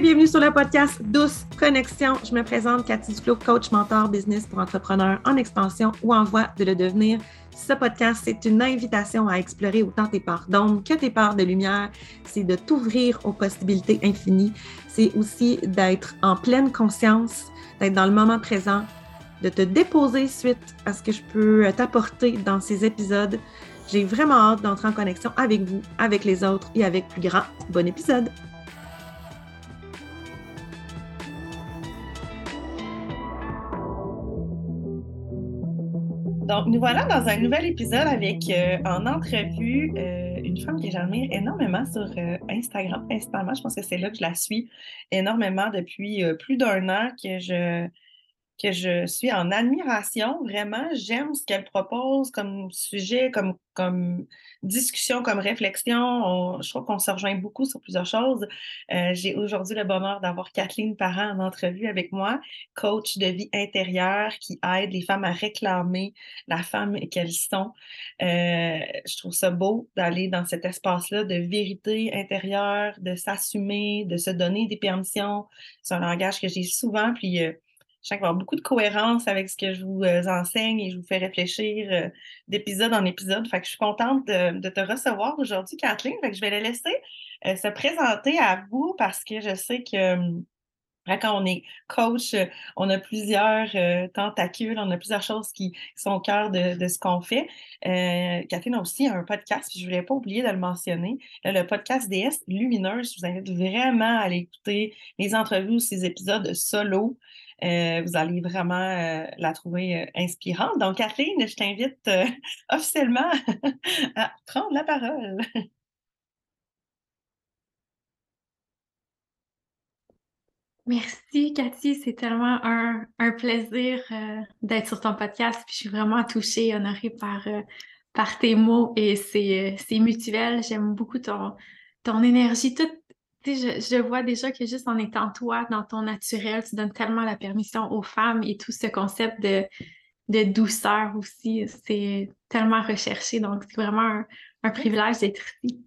bienvenue sur le podcast Douce Connexion. Je me présente Cathy Duclos, coach, mentor, business pour entrepreneurs en expansion ou en voie de le devenir. Ce podcast, c'est une invitation à explorer autant tes parts d'ombre que tes parts de lumière. C'est de t'ouvrir aux possibilités infinies. C'est aussi d'être en pleine conscience, d'être dans le moment présent, de te déposer suite à ce que je peux t'apporter dans ces épisodes. J'ai vraiment hâte d'entrer en connexion avec vous, avec les autres et avec plus grand. Bon épisode! Donc, nous voilà dans un nouvel épisode avec euh, en entrevue euh, une femme que j'admire énormément sur euh, Instagram, principalement. Je pense que c'est là que je la suis énormément depuis plus d'un an que je que je suis en admiration. Vraiment, j'aime ce qu'elle propose comme sujet, comme, comme discussion, comme réflexion. je trouve qu'on se rejoint beaucoup sur plusieurs choses. Euh, j'ai aujourd'hui le bonheur d'avoir Kathleen Parent en entrevue avec moi, coach de vie intérieure qui aide les femmes à réclamer la femme qu'elles sont. Euh, je trouve ça beau d'aller dans cet espace-là de vérité intérieure, de s'assumer, de se donner des permissions. C'est un langage que j'ai souvent, puis euh, je sens qu'il va y avoir beaucoup de cohérence avec ce que je vous euh, enseigne et je vous fais réfléchir euh, d'épisode en épisode. Fait que je suis contente de, te recevoir aujourd'hui, Kathleen. Fait que je vais la laisser euh, se présenter à vous parce que je sais que hum, quand on est coach, on a plusieurs tentacules, on a plusieurs choses qui, sont au cœur de, ce qu'on fait. Euh, a aussi un podcast, je ne voulais pas oublier de le mentionner, le podcast DS Lumineuse. Je vous invite vraiment à aller écouter les entrevues ou ces épisodes solo. Euh, vous allez vraiment euh, la trouver euh, inspirante. Donc, Kathleen, je t'invite officiellement à prendre la parole. Merci, Cathy. C'est tellement un, plaisir d'être sur ton podcast. je suis vraiment touchée, honorée par, par tes mots et c'est mutuel. J'aime beaucoup ton, ton énergie, toute je, vois déjà que juste en étant toi, dans ton naturel, tu donnes tellement la permission aux femmes et tout ce concept de, de douceur aussi, c'est tellement recherché. Donc, c'est vraiment un, privilège d'être ici.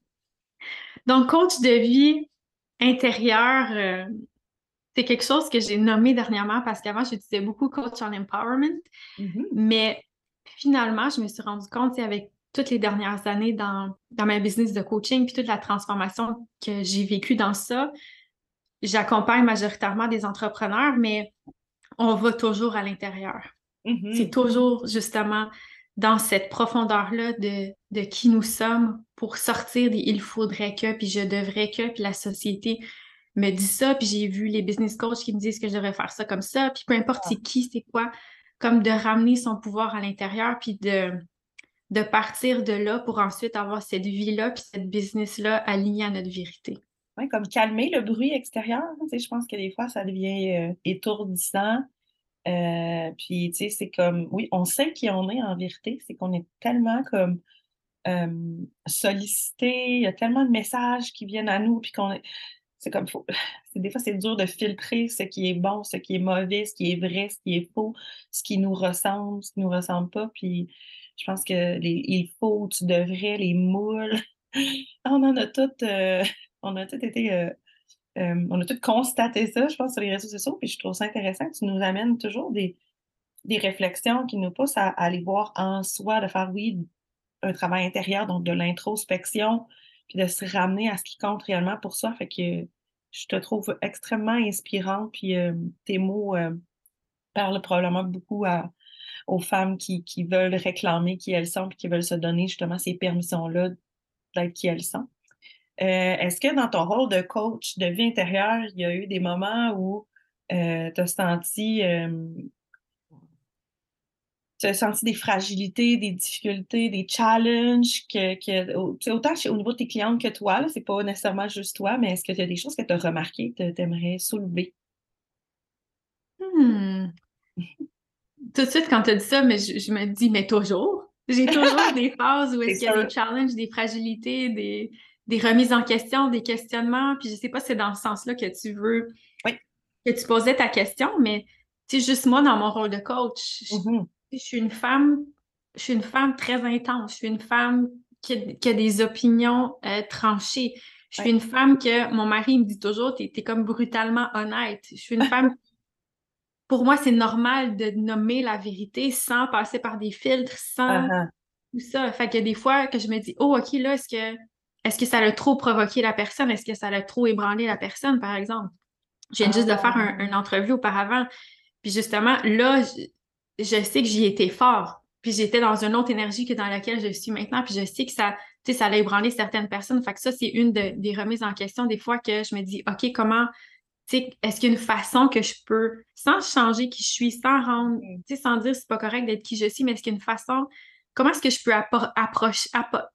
Donc, coach de vie intérieure, euh, c'est quelque chose que j'ai nommé dernièrement parce qu'avant, je disais beaucoup coach en empowerment. Mm-hmm. Mais finalement, je me suis rendu compte avec toutes les dernières années dans, dans ma business de coaching, puis toute la transformation que j'ai vécue dans ça, j'accompagne majoritairement des entrepreneurs, mais on va toujours à l'intérieur. Mm-hmm. C'est toujours justement dans cette profondeur-là de, de qui nous sommes pour sortir des il faudrait que, puis je devrais que, puis la société me dit ça, puis j'ai vu les business coachs qui me disent que je devrais faire ça comme ça, puis peu importe c'est qui, c'est quoi, comme de ramener son pouvoir à l'intérieur, puis de, de partir de là pour ensuite avoir cette vie-là puis cette business-là alignée à notre vérité. Oui, comme calmer le bruit extérieur. je pense que des fois, ça devient euh, étourdissant. Euh, puis, tu sais, c'est comme, oui, on sait qui on est en vérité, c'est qu'on est tellement comme euh, sollicité, il y a tellement de messages qui viennent à nous, puis qu'on est, c'est comme, faut, des fois, c'est dur de filtrer ce qui est bon, ce qui est mauvais, ce qui est vrai, ce qui est faux, ce qui nous ressemble, ce qui nous ressemble pas, puis je pense que il faut, tu devrais, les moules, on en a toutes, euh, on a tout été, euh, euh, on a tout constaté ça, je pense, sur les réseaux sociaux, puis je trouve ça intéressant que tu nous amènes toujours des, des réflexions qui nous poussent à, aller voir en soi, de faire, oui, un travail intérieur, donc de l'introspection, puis de se ramener à ce qui compte réellement pour soi. Fait que je te trouve extrêmement inspirante, puis tes mots parlent probablement beaucoup à, aux femmes qui, veulent réclamer qui elles sont et qui veulent se donner justement ces permissions-là d'être qui elles sont. Euh, est-ce que dans ton rôle de coach de vie intérieure, il y a eu des moments où euh, tu as senti euh, tu as senti des fragilités, des difficultés, des challenges, que, autant au niveau de tes clientes que toi, c'est pas nécessairement juste toi, mais est-ce qu'il y a des choses que tu as remarquées que tu aimerais soulever? Hmm tout de suite, quand tu as dit ça, mais je, me dis, mais toujours. J'ai toujours des phases où est-ce qu'il y a des challenges, des fragilités, des, des, remises en question, des questionnements. Puis je sais pas si c'est dans ce sens-là que tu veux que tu posais ta question, mais tu sais, juste moi, dans mon rôle de coach, je, mm-hmm. suis une femme, je suis une femme très intense. Je suis une femme qui a, des opinions euh, tranchées. Je suis une femme que mon mari me dit toujours, t'es es comme brutalement honnête. Je suis une femme pour moi, c'est normal de nommer la vérité sans passer par des filtres, sans uh-huh. tout ça. Fait que des fois que je me dis, oh, OK, là, est-ce que, est-ce que ça a trop provoqué la personne? Est-ce que ça a trop ébranlé la personne, par exemple? Je viens juste de faire un, ah. une entrevue auparavant. Puis justement, là, je, sais que j'y étais fort. Puis j'étais dans une autre énergie que dans laquelle je suis maintenant. Puis je sais que ça, tu sais, ça allait ébranler certaines personnes. Fait que ça, c'est une des remises en question des fois que je me dis, OK, comment est-ce qu'il y a une façon que je peux, sans changer qui je suis, sans rendre, mm. sans dire c'est pas correct d'être qui je suis, mais est-ce qu'il y a une façon, comment est-ce que je peux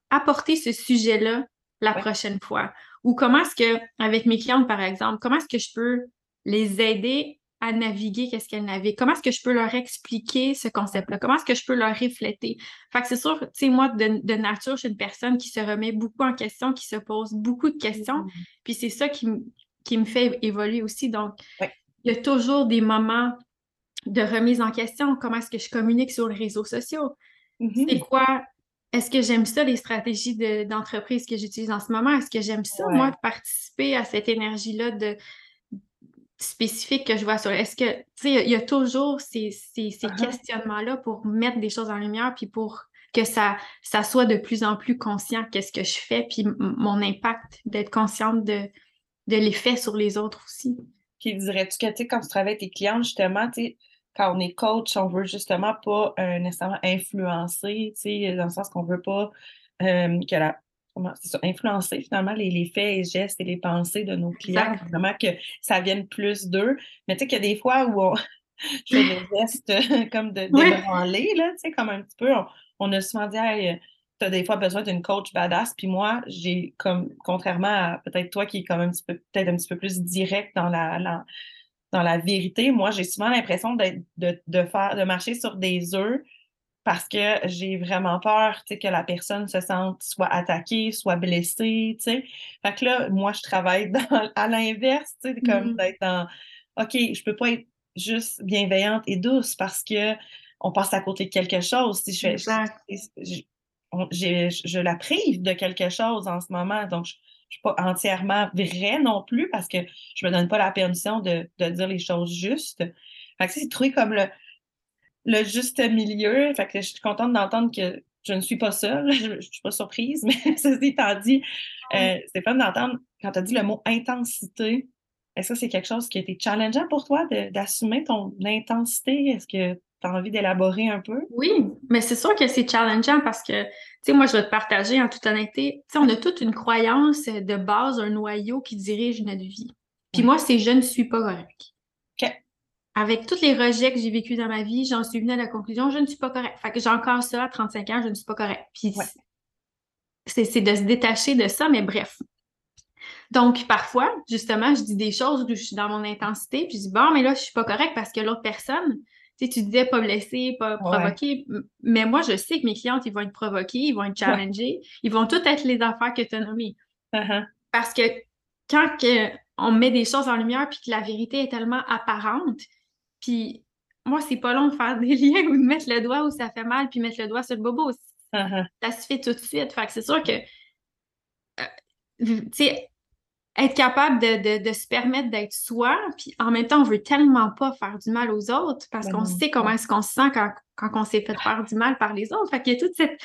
apporter ce sujet-là la prochaine fois? Ou comment est-ce que, avec mes clientes, par exemple, comment est-ce que je peux les aider à naviguer qu'est-ce qu'elles naviguent? Comment est-ce que je peux leur expliquer ce concept-là? Comment est-ce que je peux leur refléter? Fait que c'est sûr, tu sais, moi, de, nature, je suis une personne qui se remet beaucoup en question, qui se pose beaucoup de questions. Mm. Puis c'est ça qui, qui me fait évoluer aussi. Donc, il y a toujours des moments de remise en question. Comment est-ce que je communique sur les réseaux sociaux? Mm-hmm. C'est quoi? Est-ce que j'aime ça, les stratégies d'entreprise que j'utilise en ce moment? Est-ce que j'aime ça, moi, participer à cette énergie-là de spécifique que je vois sur. Est-ce que, tu sais, il y a toujours ces, ces, uh-huh. questionnements-là pour mettre des choses en lumière, puis pour que ça, ça soit de plus en plus conscient qu'est-ce que je fais, puis mon impact, d'être consciente de, de l'effet sur les autres aussi. Puis dirais-tu que, tu sais, quand tu travailles avec tes clients, justement, tu sais, quand on est coach, on veut justement pas euh, nécessairement influencer, tu sais, dans le sens qu'on veut pas euh, que la c'est ça, influencer finalement les, faits et gestes et les pensées de nos clients, vraiment que ça vienne plus d'eux. Mais tu sais qu'il y a des fois où on fait des gestes comme de débranler, là, tu sais, comme un petit peu, on, a souvent dit, tu as des fois besoin d'une coach badass. Puis moi, j'ai comme, contrairement à peut-être toi qui est comme un petit peu, peut-être un petit peu plus direct dans la, dans la vérité, moi, j'ai souvent l'impression de, de, faire, de marcher sur des œufs parce que j'ai vraiment peur, que la personne se sente soit attaquée, soit blessée, tu sais. Fait que là, moi, je travaille à l'inverse, comme mm-hmm. d'être dans, OK, je peux pas être juste bienveillante et douce parce que on passe à côté de quelque chose. Si je, fais, je, la prive de quelque chose en ce moment. Donc, je ne suis pas entièrement vraie non plus parce que je ne me donne pas la permission de, dire les choses justes. Fait que c'est trouver comme le, le juste milieu. Fait que je suis contente d'entendre que je ne suis pas seule. Je ne suis pas surprise, mais ceci étant dit, euh, c'est fun d'entendre quand tu as dit le mot intensité. Est-ce que c'est quelque chose qui a été challengeant pour toi d'assumer ton intensité? Est-ce que tu as envie d'élaborer un peu? Oui, mais c'est sûr que c'est challengeant parce que, tu sais, moi, je vais te partager en toute honnêteté. Tu sais, on a toute une croyance de base, un noyau qui dirige notre vie. Puis moi, c'est je ne suis pas correct. OK. Avec tous les rejets que j'ai vécus dans ma vie, j'en suis venue à la conclusion, je ne suis pas correct. Fait que j'ai encore ça à 35 ans, je ne suis pas correct. Puis c'est de se détacher de ça, mais bref. Donc, parfois, justement, je dis des choses où je suis dans mon intensité, puis je dis, bon, mais là, je suis pas correct parce que l'autre personne, tu, tu disais pas blesser, pas provoquer, mais moi, je sais que mes clientes, ils vont être provoqués, ils vont être challengés, ils vont tout être les affaires que tu as nommées. Uh-huh. Parce que quand on met des choses en lumière puis que la vérité est tellement apparente, puis moi, c'est pas long de faire des liens ou de mettre le doigt où ça fait mal puis mettre le doigt sur le bobo. Uh-huh. Ça se fait tout de suite. Fait que c'est sûr que, euh, tu sais, être capable de, se permettre d'être soi, puis en même temps, on veut tellement pas faire du mal aux autres parce qu'on sait comment est-ce qu'on se sent quand, on s'est fait faire du mal par les autres. Fait qu'il y a tout cette,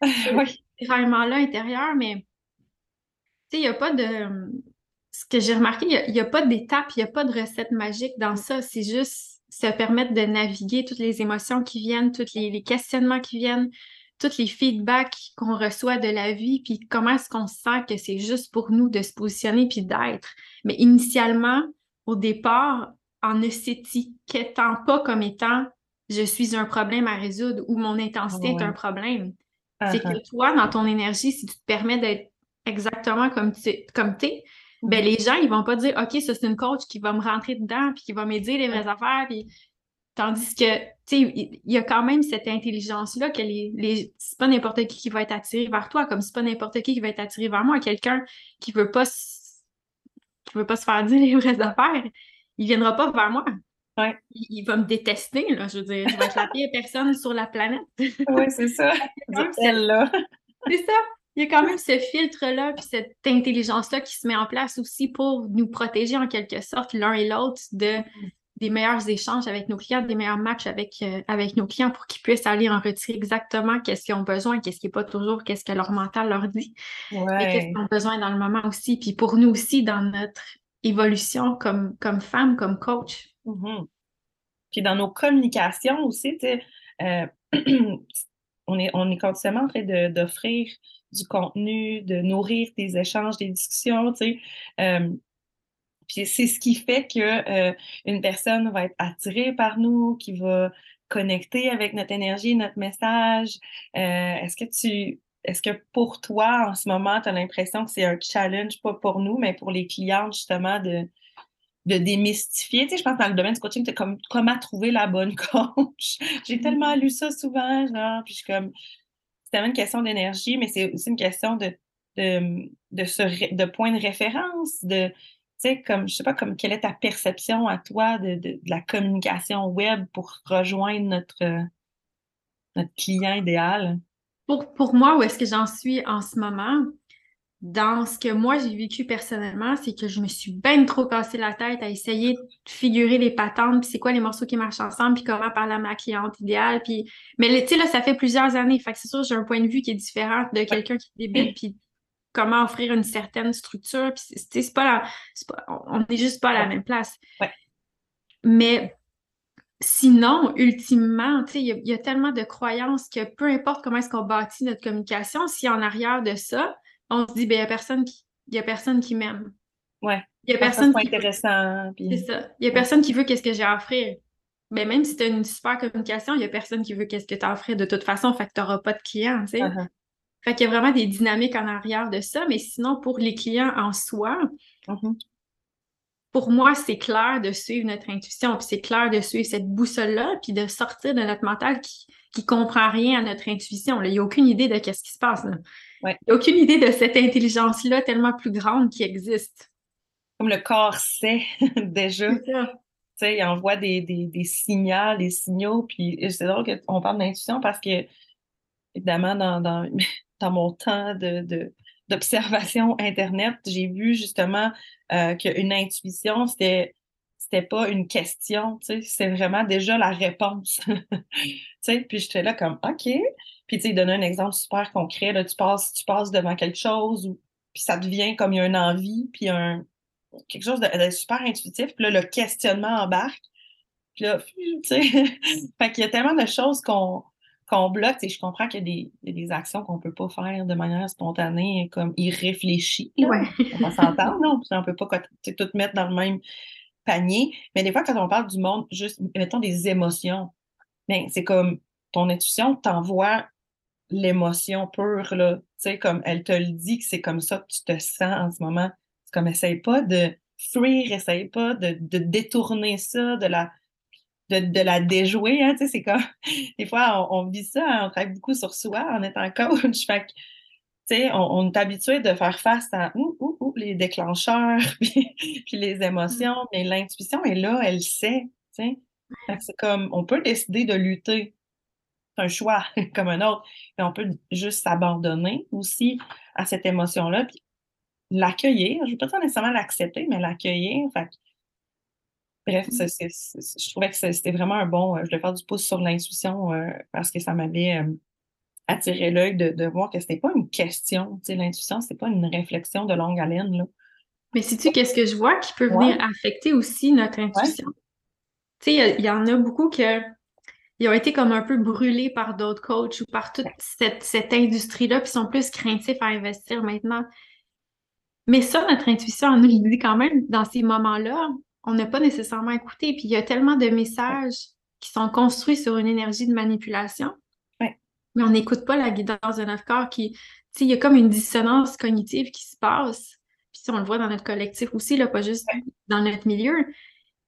là intérieur, mais tu sais, il n'y a pas de... Ce que j'ai remarqué, il n'y a, pas d'étape, il n'y a pas de recette magique dans ça. C'est juste se permettre de naviguer toutes les émotions qui viennent, tous les questionnements qui viennent, tous les feedbacks qu'on reçoit de la vie, puis comment est-ce qu'on sent que c'est juste pour nous de se positionner puis d'être. Mais initialement, au départ, en ne s'étiquettant pas comme étant je suis un problème à résoudre ou mon intensité est un problème. C'est que uh-huh. toi, dans ton énergie, si tu te permets d'être exactement comme tu comme es, ben les gens, ils vont pas dire OK, ça c'est une coach qui va me rentrer dedans puis qui va m'aider les vraies affaires. Puis Tandis que, tu sais, il y a quand même cette intelligence-là que les, les c'est pas n'importe qui qui va être attiré vers toi, comme c'est pas n'importe qui qui va être attiré vers moi. Quelqu'un qui veut pas qui veut pas se faire dire les vraies affaires, il viendra pas vers moi. Il, va me détester, là. Je veux dire, je vais être la pire personne sur la planète. oui, c'est ça. C'est là C'est ça. il y a quand même ce filtre-là, puis cette intelligence-là qui se met en place aussi pour nous protéger en quelque sorte l'un et l'autre de des meilleurs échanges avec nos clients, des meilleurs matchs avec, euh, avec nos clients pour qu'ils puissent aller en retirer exactement qu'est-ce qu'ils ont besoin, qu'est-ce qui n'est pas toujours, qu'est-ce que leur mental leur dit, mais qu'est-ce qu'ils ont besoin dans le moment aussi. Puis pour nous aussi, dans notre évolution comme, comme femme, comme coach. Mm-hmm. Puis dans nos communications aussi, tu sais, euh, on, est, on est continuellement en train d'offrir du contenu, de nourrir des échanges, des discussions, tu sais. Euh, puis c'est ce qui fait que euh, une personne va être attirée par nous, qui va connecter avec notre énergie, notre message. est-ce que tu est-ce que pour toi, en ce moment, tu as l'impression que c'est un challenge, pas pour nous, mais pour les clientes, justement, de, de démystifier? Tu sais, je pense que dans le domaine du coaching, c'est comme comment trouver la bonne coach? J'ai tellement lu ça souvent, genre, puis je suis comme, c'est tellement une question d'énergie, mais c'est aussi une question de, de, de, de point de référence, de, sais, comme, je sais pas, comme, quelle est ta perception à toi de, de, la communication web pour rejoindre notre, notre client idéal? Pour, pour moi, où est-ce que j'en suis en ce moment? dans ce que moi j'ai vécu personnellement, c'est que je me suis bien trop cassé la tête à essayer de figurer les patentes, puis c'est quoi les morceaux qui marchent ensemble, puis comment parler à ma cliente idéale. Puis... Mais tu sais, là, ça fait plusieurs années. Fait que c'est sûr, j'ai un point de vue qui est différent de quelqu'un qui débute, puis comment offrir une certaine structure. Puis c'est pas, pas, On n'est juste pas à la même place. Mais sinon, ultimement, il y, a tellement de croyances que peu importe comment est-ce qu'on bâtit notre communication, si en arrière de ça, on se dit, ben, il n'y a personne qui, y a personne qui m'aime. Ouais. Il y a personne qui... intéressant. C'est ça. Il y a personne qui veut qu'est-ce que j'ai à offrir. Ben, même si tu as une super communication, il n'y a personne qui veut qu'est-ce que tu as à offrir de toute façon, fait que tu n'auras pas de clients, tu sais. Uh-huh. Fait qu'il y a vraiment des dynamiques en arrière de ça, mais sinon, pour les clients en soi, uh-huh. pour moi, c'est clair de suivre notre intuition, puis c'est clair de suivre cette boussole-là, puis de sortir de notre mental qui qui comprend rien à notre intuition. Il n'y a aucune idée de ce qui se passe. Il n'y a aucune idée de cette intelligence-là tellement plus grande qui existe. Comme le corps sait déjà. Tu il envoie des, des, signaux, des signaux. Puis c'est drôle qu'on parle d'intuition parce que, évidemment, dans, dans, dans mon temps d'observation Internet, j'ai vu justement euh, qu'une intuition, c'était c'était pas une question, c'est vraiment déjà la réponse. puis j'étais là comme OK. Puis tu sais, donnait un exemple super concret, tu passes tu passes devant quelque chose puis ça devient comme une envie, puis un quelque chose de, super intuitif, puis là le questionnement embarque. Puis là, tu sais, fait qu'il y a tellement de choses qu'on qu'on bloque, je comprends qu'il y a des, actions qu'on peut pas faire de manière spontanée, comme irréfléchie. Ouais. On va s'entendre, non? On peut pas tout mettre dans le même panier. Mais des fois, quand on parle du monde, juste, mettons des émotions, ben, c'est comme ton intuition t'envoie l'émotion pure, là. Tu sais, comme elle te le dit que c'est comme ça que tu te sens en ce moment. C'est comme, essaye pas de fuir, essaye pas de, détourner ça, de la, de, la déjouer, hein, tu sais, c'est comme, des fois, on, vit ça, hein, on travaille beaucoup sur soi en étant coach, fait on, est habitué de faire face à les déclencheurs, puis, les émotions, mm. mais l'intuition est là, elle sait. C'est comme, on peut décider de lutter. C'est un choix comme un autre. Mais on peut juste s'abandonner aussi à cette émotion-là, puis l'accueillir. Je ne veux pas nécessairement l'accepter, mais l'accueillir. Bref, je trouvais que c'était vraiment un bon. Euh, je voulais faire du pouce sur l'intuition euh, parce que ça m'avait. Euh, attirer l'œil de, de, voir que c'était pas une question. L'intuition, c'est pas une réflexion de longue haleine. Là. Mais sais-tu qu'est-ce que je vois qui peut venir affecter aussi notre intuition? Tu sais, il y, en a beaucoup que ils ont été comme un peu brûlés par d'autres coachs ou par toute cette, cette industrie-là, puis sont plus craintifs à investir maintenant. Mais ça, notre intuition, on nous le dit quand même, dans ces moments-là, on n'a pas nécessairement écouté. Puis il y a tellement de messages qui sont construits sur une énergie de manipulation mais on n'écoute pas la guidance de notre corps qui, tu sais, il y a comme une dissonance cognitive qui se passe. Puis on le voit dans notre collectif aussi, là, pas juste dans notre milieu,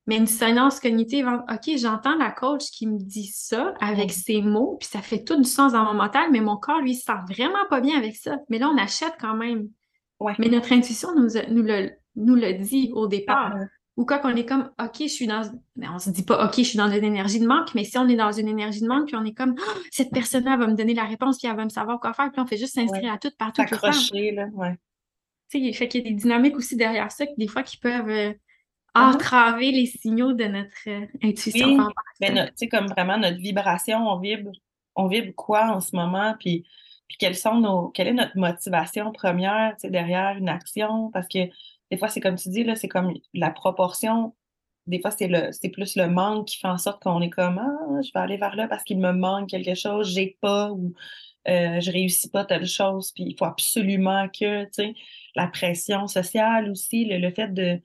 mais une dissonance cognitive. OK, j'entends la coach qui me dit ça avec ses mots, puis ça fait tout du sens dans mon mental, mais mon corps, lui, se sent vraiment pas bien avec ça. Mais là, on achète quand même. Mais notre intuition nous, nous, le, nous le dit au départ. Ou quand on est comme, OK, je suis dans, mais on se dit pas, OK, je suis dans une énergie de manque, mais si on est dans une énergie de manque, puis on est comme, Ah, cette personne-là va me donner la réponse, puis elle va me savoir quoi faire, puis on fait juste s'inscrire à tout, partout. S'accrocher, là, ouais. Tu sais, fait qu'il y a des dynamiques aussi derrière ça, des fois, qui peuvent euh, Mhm. entraver les signaux de notre euh, intuition. Oui, mais tu sais, comme vraiment notre vibration, on vibre, on vibre quoi en ce moment, puis, puis quelles sont nos, quelle est notre motivation première, tu sais, derrière une action, parce que des fois, c'est comme tu dis, là, c'est comme la proportion, des fois, c'est le, c'est plus le manque qui fait en sorte qu'on est comme, ah, je vais aller vers là parce qu'il me manque quelque chose, j'ai pas, ou euh, je réussis pas telle chose, puis il faut absolument que, tu sais, la pression sociale aussi, le, le fait de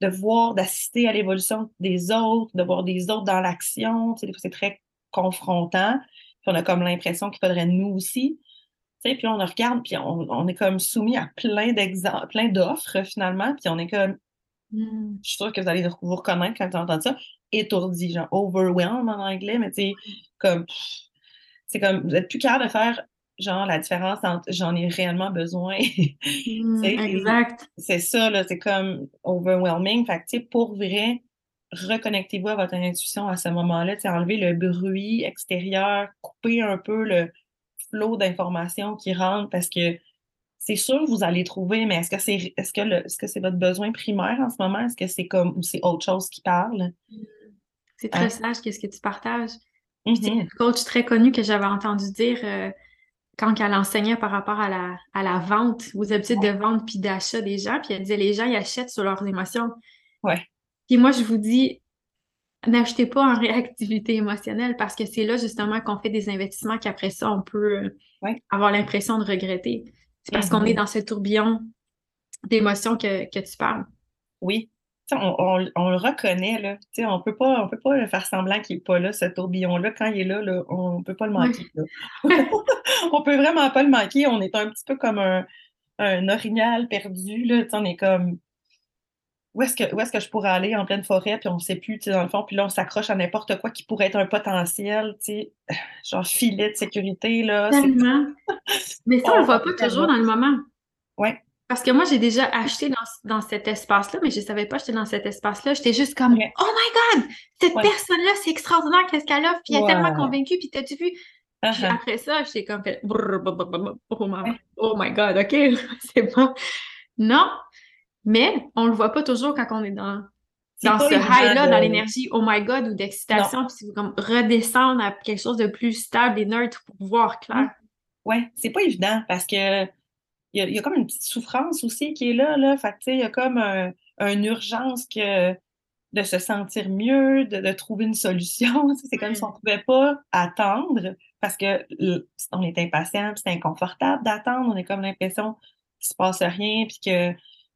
de voir, d'assister à l'évolution des autres, de voir des autres dans l'action. Tu sais, des fois, c'est très confrontant. Puis on a comme l'impression qu'il faudrait nous aussi. Puis on regarde, puis on, on est comme soumis à plein d'exemples, plein d'offres finalement. Puis on est comme, Mm. je suis sûre que vous allez vous reconnaître quand vous entendez ça, étourdi, genre overwhelmed en anglais, mais tu sais, comme, c'est comme, vous êtes plus capable de faire, genre, la différence entre j'en ai réellement besoin. Mm, exact. c'est ça, là, c'est comme overwhelming. Fait que, tu sais, pour vrai, reconnectez-vous à votre intuition à ce moment-là, tu sais, enlevez le bruit extérieur, coupez un peu le flot d'informations qui rentrent parce que c'est sûr que vous allez trouver, mais est-ce que c'est est-ce que le est-ce que c'est votre besoin primaire en ce moment? Est-ce que c'est comme ou c'est autre chose qui parle? C'est très Hein? sage, qu'est-ce que tu partages. C'est Mhm. une coach très connue que j'avais entendu dire euh, quand elle enseignait par rapport à la, à la vente, aux habitudes de vente puis d'achat des gens, puis elle disait les gens, ils achètent sur leurs émotions. Ouais. Puis moi, je vous dis, n'achetez pas en réactivité émotionnelle parce que c'est là justement qu'on fait des investissements qu'après ça, on peut euh, Ouais. avoir l'impression de regretter. C'est parce qu'on est dans ce tourbillon d'émotions que, que tu parles. Oui. On, on- on le reconnaît, là. On peut pas, on peut pas faire semblant qu'il est pas là, ce tourbillon-là. Quand il est là, là, on peut pas le Ouais. manquer, là. On peut vraiment pas le manquer. On est un petit peu comme un, un orignal perdu, là. On est comme, où est-ce que, où est-ce que je pourrais aller en pleine forêt, puis on sait plus, tu sais, dans le fond, puis là, on s'accroche à n'importe quoi qui pourrait être un potentiel, tu sais, genre filet de sécurité, là. Tellement. Mais ça, on le on, voit pas toujours dans le moment. Ouais, Parce que moi, j'ai déjà acheté dans, dans cet espace-là, mais je savais pas que j'étais dans cet espace-là. J'étais juste comme, ouais, oh my God, cette ouais, personne-là, c'est extraordinaire, qu'est-ce qu'elle offre, puis elle est tellement convaincue, puis t'as-tu vu? Puis Uh-huh. après ça, j'étais comme, fait, brrr, brrr, brrr, brrr, oh my, oh my God, OK, c'est bon. Non, mais on le voit pas toujours quand on est dans, dans ce high-là, dans l'énergie oh my God ou d'excitation, puis comme redescendre à quelque chose de plus stable et neutre pour voir Mm. clair. Ouais, c'est pas évident parce que il y a, il y a comme une petite souffrance aussi qui est là, là. Fait il y a comme un, une urgence que de se sentir mieux, de, de trouver une solution. C'est comme si on Ouais. pouvait pas attendre parce que on est impatient, puis c'est inconfortable d'attendre. On a comme l'impression qu'il se passe rien, puis que,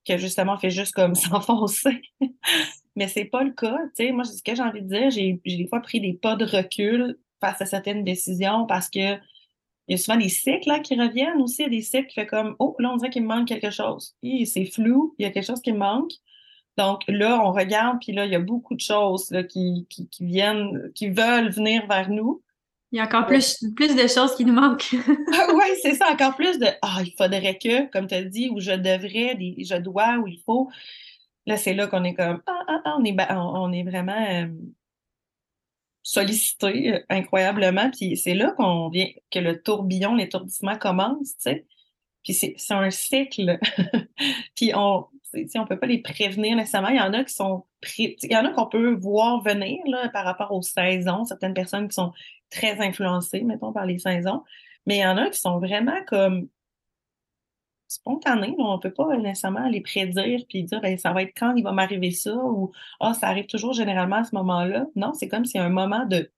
que justement, fait juste comme s'enfoncer. Mais c'est pas le cas. Tu sais, moi, ce que j'ai envie de dire, j'ai des fois pris des pas de recul face à certaines décisions parce que il y a souvent des cycles là, qui reviennent aussi. Il y a des cycles qui fait comme Oh, là, on dirait qu'il me manque quelque chose. C'est flou, il y a quelque chose qui me manque. Donc là, on regarde, puis là, il y a beaucoup de choses là, qui, qui viennent, qui veulent venir vers nous. Il y a encore plus, plus de choses qui nous manquent. ouais, c'est ça, encore plus de Ah, il faudrait que, comme tu as dit, ou je devrais, je dois, ou il faut. Là, c'est là qu'on est comme Ah, ah, ah, on est, on, est vraiment euh, sollicité euh, incroyablement. Puis c'est là qu'on vient, que le tourbillon, l'étourdissement commence, tu sais. Puis c'est un cycle. Puis on on peut pas les prévenir nécessairement. Il y en a qui sont il y en a qu'on peut voir venir là, par rapport aux saisons. Certaines personnes qui sont très influencées, mettons, par les saisons. Mais il y en a qui sont vraiment comme spontanées. là. On peut pas nécessairement les prédire puis dire ben, ça va être quand il va m'arriver ça ou ah, ça arrive toujours généralement à ce moment-là. Non, c'est comme a un moment de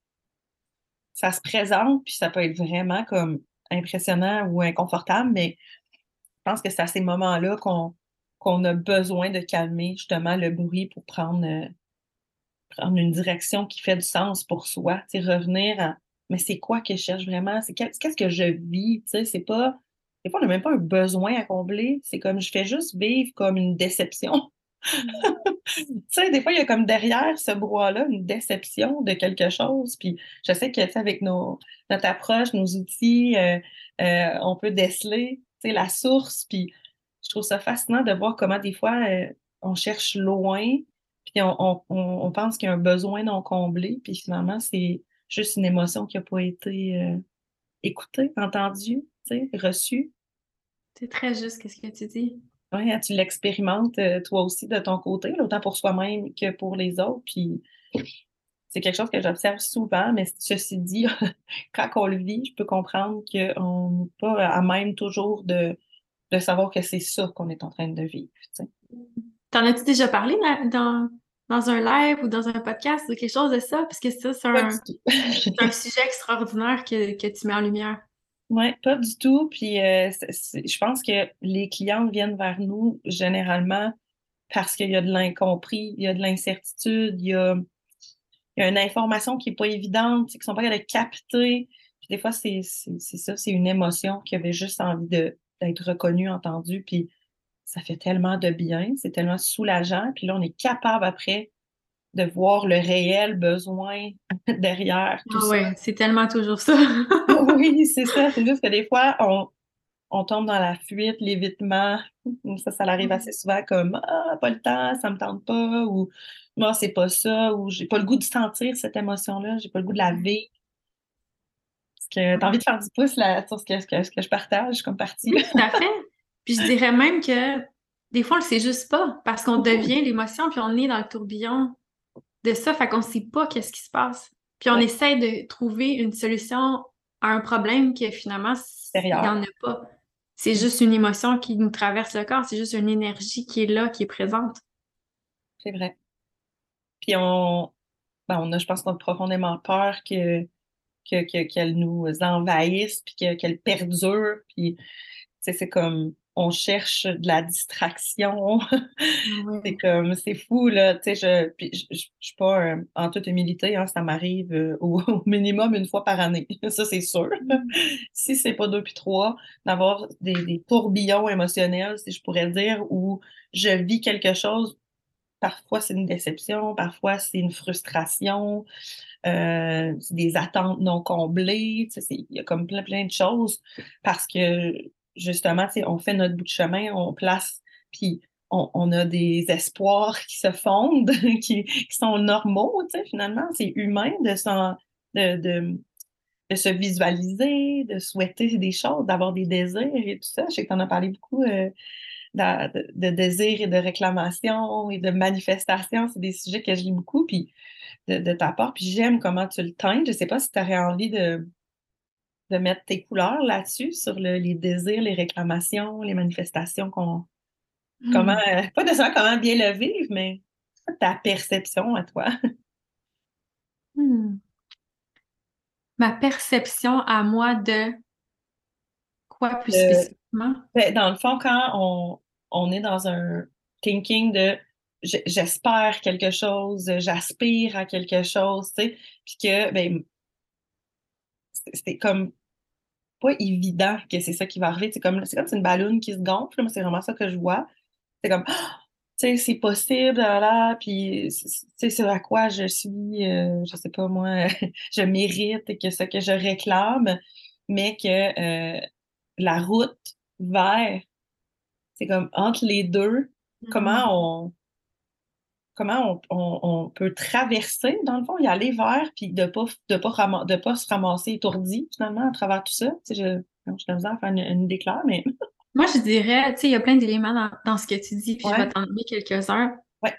ça se présente, puis ça peut être vraiment comme impressionnant ou inconfortable, mais je pense que c'est à ces moments-là qu'on qu'on a besoin de calmer justement le bruit pour prendre, euh, prendre une direction qui fait du sens pour soi. Revenir à mais c'est quoi que je cherche vraiment? C'est qu'est-ce que je vis? C'est pas. Des fois, on n'a même pas un besoin à combler. C'est comme je fais juste vivre comme une déception. Tu sais, des fois, il y a comme derrière ce brouhaha-là une déception de quelque chose. Puis je sais que, avec nos, notre approche, nos outils, euh, euh, on peut déceler, tu sais, la source. Puis je trouve ça fascinant de voir comment des fois, euh, on cherche loin. Puis on, pense qu'il y a un besoin non comblé, puis finalement, c'est juste une émotion qui n'a pas été euh, écoutée, entendue, reçue. C'est très juste, qu'est-ce que tu dis? Oui, hein, tu l'expérimentes euh, toi aussi de ton côté, autant pour soi-même que pour les autres. Puis c'est quelque chose que j'observe souvent, mais ceci dit, quand on le vit, je peux comprendre qu'on n'est pas à même toujours de, de savoir que c'est ça qu'on est en train de vivre. T'en as-tu déjà parlé dans, dans un live ou dans un podcast ou quelque chose de ça? Parce que ça, c'est un, un, sujet extraordinaire que, que tu mets en lumière. Oui, pas du tout. Puis euh, je pense que les clients viennent vers nous généralement parce qu'il y a de l'incompris, il y a de l'incertitude, il y a, il y a une information qui n'est pas évidente, qui ne sont pas capables de capter. Puis des fois, c'est ça, c'est une émotion qui avait juste envie d'être reconnue, entendue. Puis ça fait tellement de bien, c'est tellement soulageant. Puis là, on est capable après de voir le réel besoin derrière tout ah ouais, c'est tellement toujours ça. oui, c'est ça. C'est juste que des fois, on, on tombe dans la fuite, l'évitement. Ça, ça arrive mm. assez souvent comme Ah, pas le temps, ça me tente pas, ou moi, c'est pas ça, ou j'ai pas le goût de sentir cette émotion-là, j'ai pas le goût de la mm. vivre. Parce que t'as envie de faire du pouce là, sur ce que, ce que, je partage comme partie. tout à fait. Puis je dirais même que des fois, on le sait juste pas, parce qu'on devient l'émotion, puis on est dans le tourbillon de ça, fait qu'on sait pas qu'est-ce qui se passe. Puis on essaie de trouver une solution à un problème que finalement, il n'y en a pas. C'est juste une émotion qui nous traverse le corps, c'est juste une énergie qui est là, qui est présente. C'est vrai. Puis on, ben on a, je pense qu'on a profondément peur que qu'elle nous envahisse, puis qu'elle perdure. Puis c'est comme on cherche de la distraction. c'est comme, c'est fou, là. Tu sais, je, puis je, suis pas euh, en toute humilité, hein, ça m'arrive euh, au, minimum une fois par année. ça, c'est sûr. Mm. si c'est pas deux puis trois, d'avoir des, des tourbillons émotionnels, si je pourrais dire, où je vis quelque chose. Parfois, c'est une déception, parfois, c'est une frustration. Euh, des attentes non comblées, il y a comme plein, plein de choses parce que justement, on fait notre bout de chemin, on place, puis on, a des espoirs qui se fondent, qui, sont normaux, finalement. C'est humain de, de, de, se visualiser, de souhaiter des choses, d'avoir des désirs et tout ça. Je sais que tu en as parlé beaucoup euh, de, de, désirs et de réclamations et de manifestations. C'est des sujets que je lis beaucoup, puis de, ta part. Puis j'aime comment tu le teintes. Je ne sais pas si tu aurais envie de de mettre tes couleurs là-dessus, sur les désirs, les réclamations, les manifestations qu'on. Comment, hmm. euh, pas de savoir comment bien le vivre, mais ta perception à toi. Hmm. Ma perception à moi de quoi plus spécifiquement? Ben, dans le fond, quand on, est dans un thinking de j'espère quelque chose, j'aspire à quelque chose, tu sais, puis que, ben, c'est comme pas évident que c'est ça qui va arriver. C'est comme, c'est comme une ballonne qui se gonfle. C'est vraiment ça que je vois. C'est comme, tu sais, c'est possible, là, puis, c'est à quoi je suis, euh, je sais pas moi, je mérite et que ce que je réclame, mais que euh, la route vers, c'est comme entre les deux, comment mm-hmm. on comment on, peut traverser, dans le fond, y aller vers, puis de ne pas, de pas, de pas se ramasser étourdi, finalement, à travers tout ça. Tu sais, je, je à faire une, une déclare, mais... Moi, je dirais, tu sais, il y a plein d'éléments dans, ce que tu dis, puis je vais t'en donner quelques-uns. Ouais.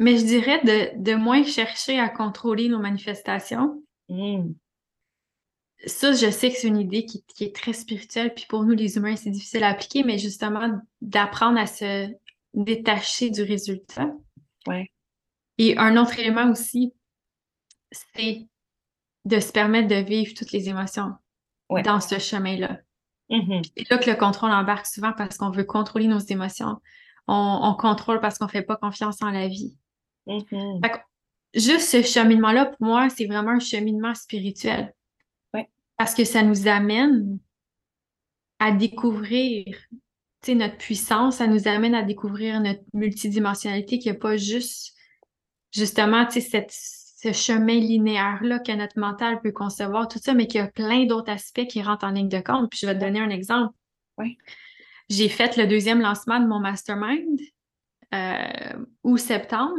Mais je dirais de, de, moins chercher à contrôler nos manifestations. Mmh. Ça, je sais que c'est une idée qui, qui, est très spirituelle, puis pour nous, les humains, c'est difficile à appliquer, mais justement, d'apprendre à se détacher du résultat. Ouais. Et un autre élément aussi, c'est de se permettre de vivre toutes les émotions dans ce chemin-là. Mm-hmm. C'est là que le contrôle embarque souvent parce qu'on veut contrôler nos émotions. On, contrôle parce qu'on ne fait pas confiance en la vie. Mm-hmm. juste ce cheminement-là, pour moi, c'est vraiment un cheminement spirituel. Parce que ça nous amène à découvrir notre puissance, ça nous amène à découvrir notre multidimensionnalité, qu'il n'y a pas juste, justement, cette, ce chemin linéaire-là que notre mental peut concevoir, tout ça, mais qu'il y a plein d'autres aspects qui rentrent en ligne de compte. Puis je vais te donner un exemple. Oui. J'ai fait le deuxième lancement de mon mastermind euh, septembre,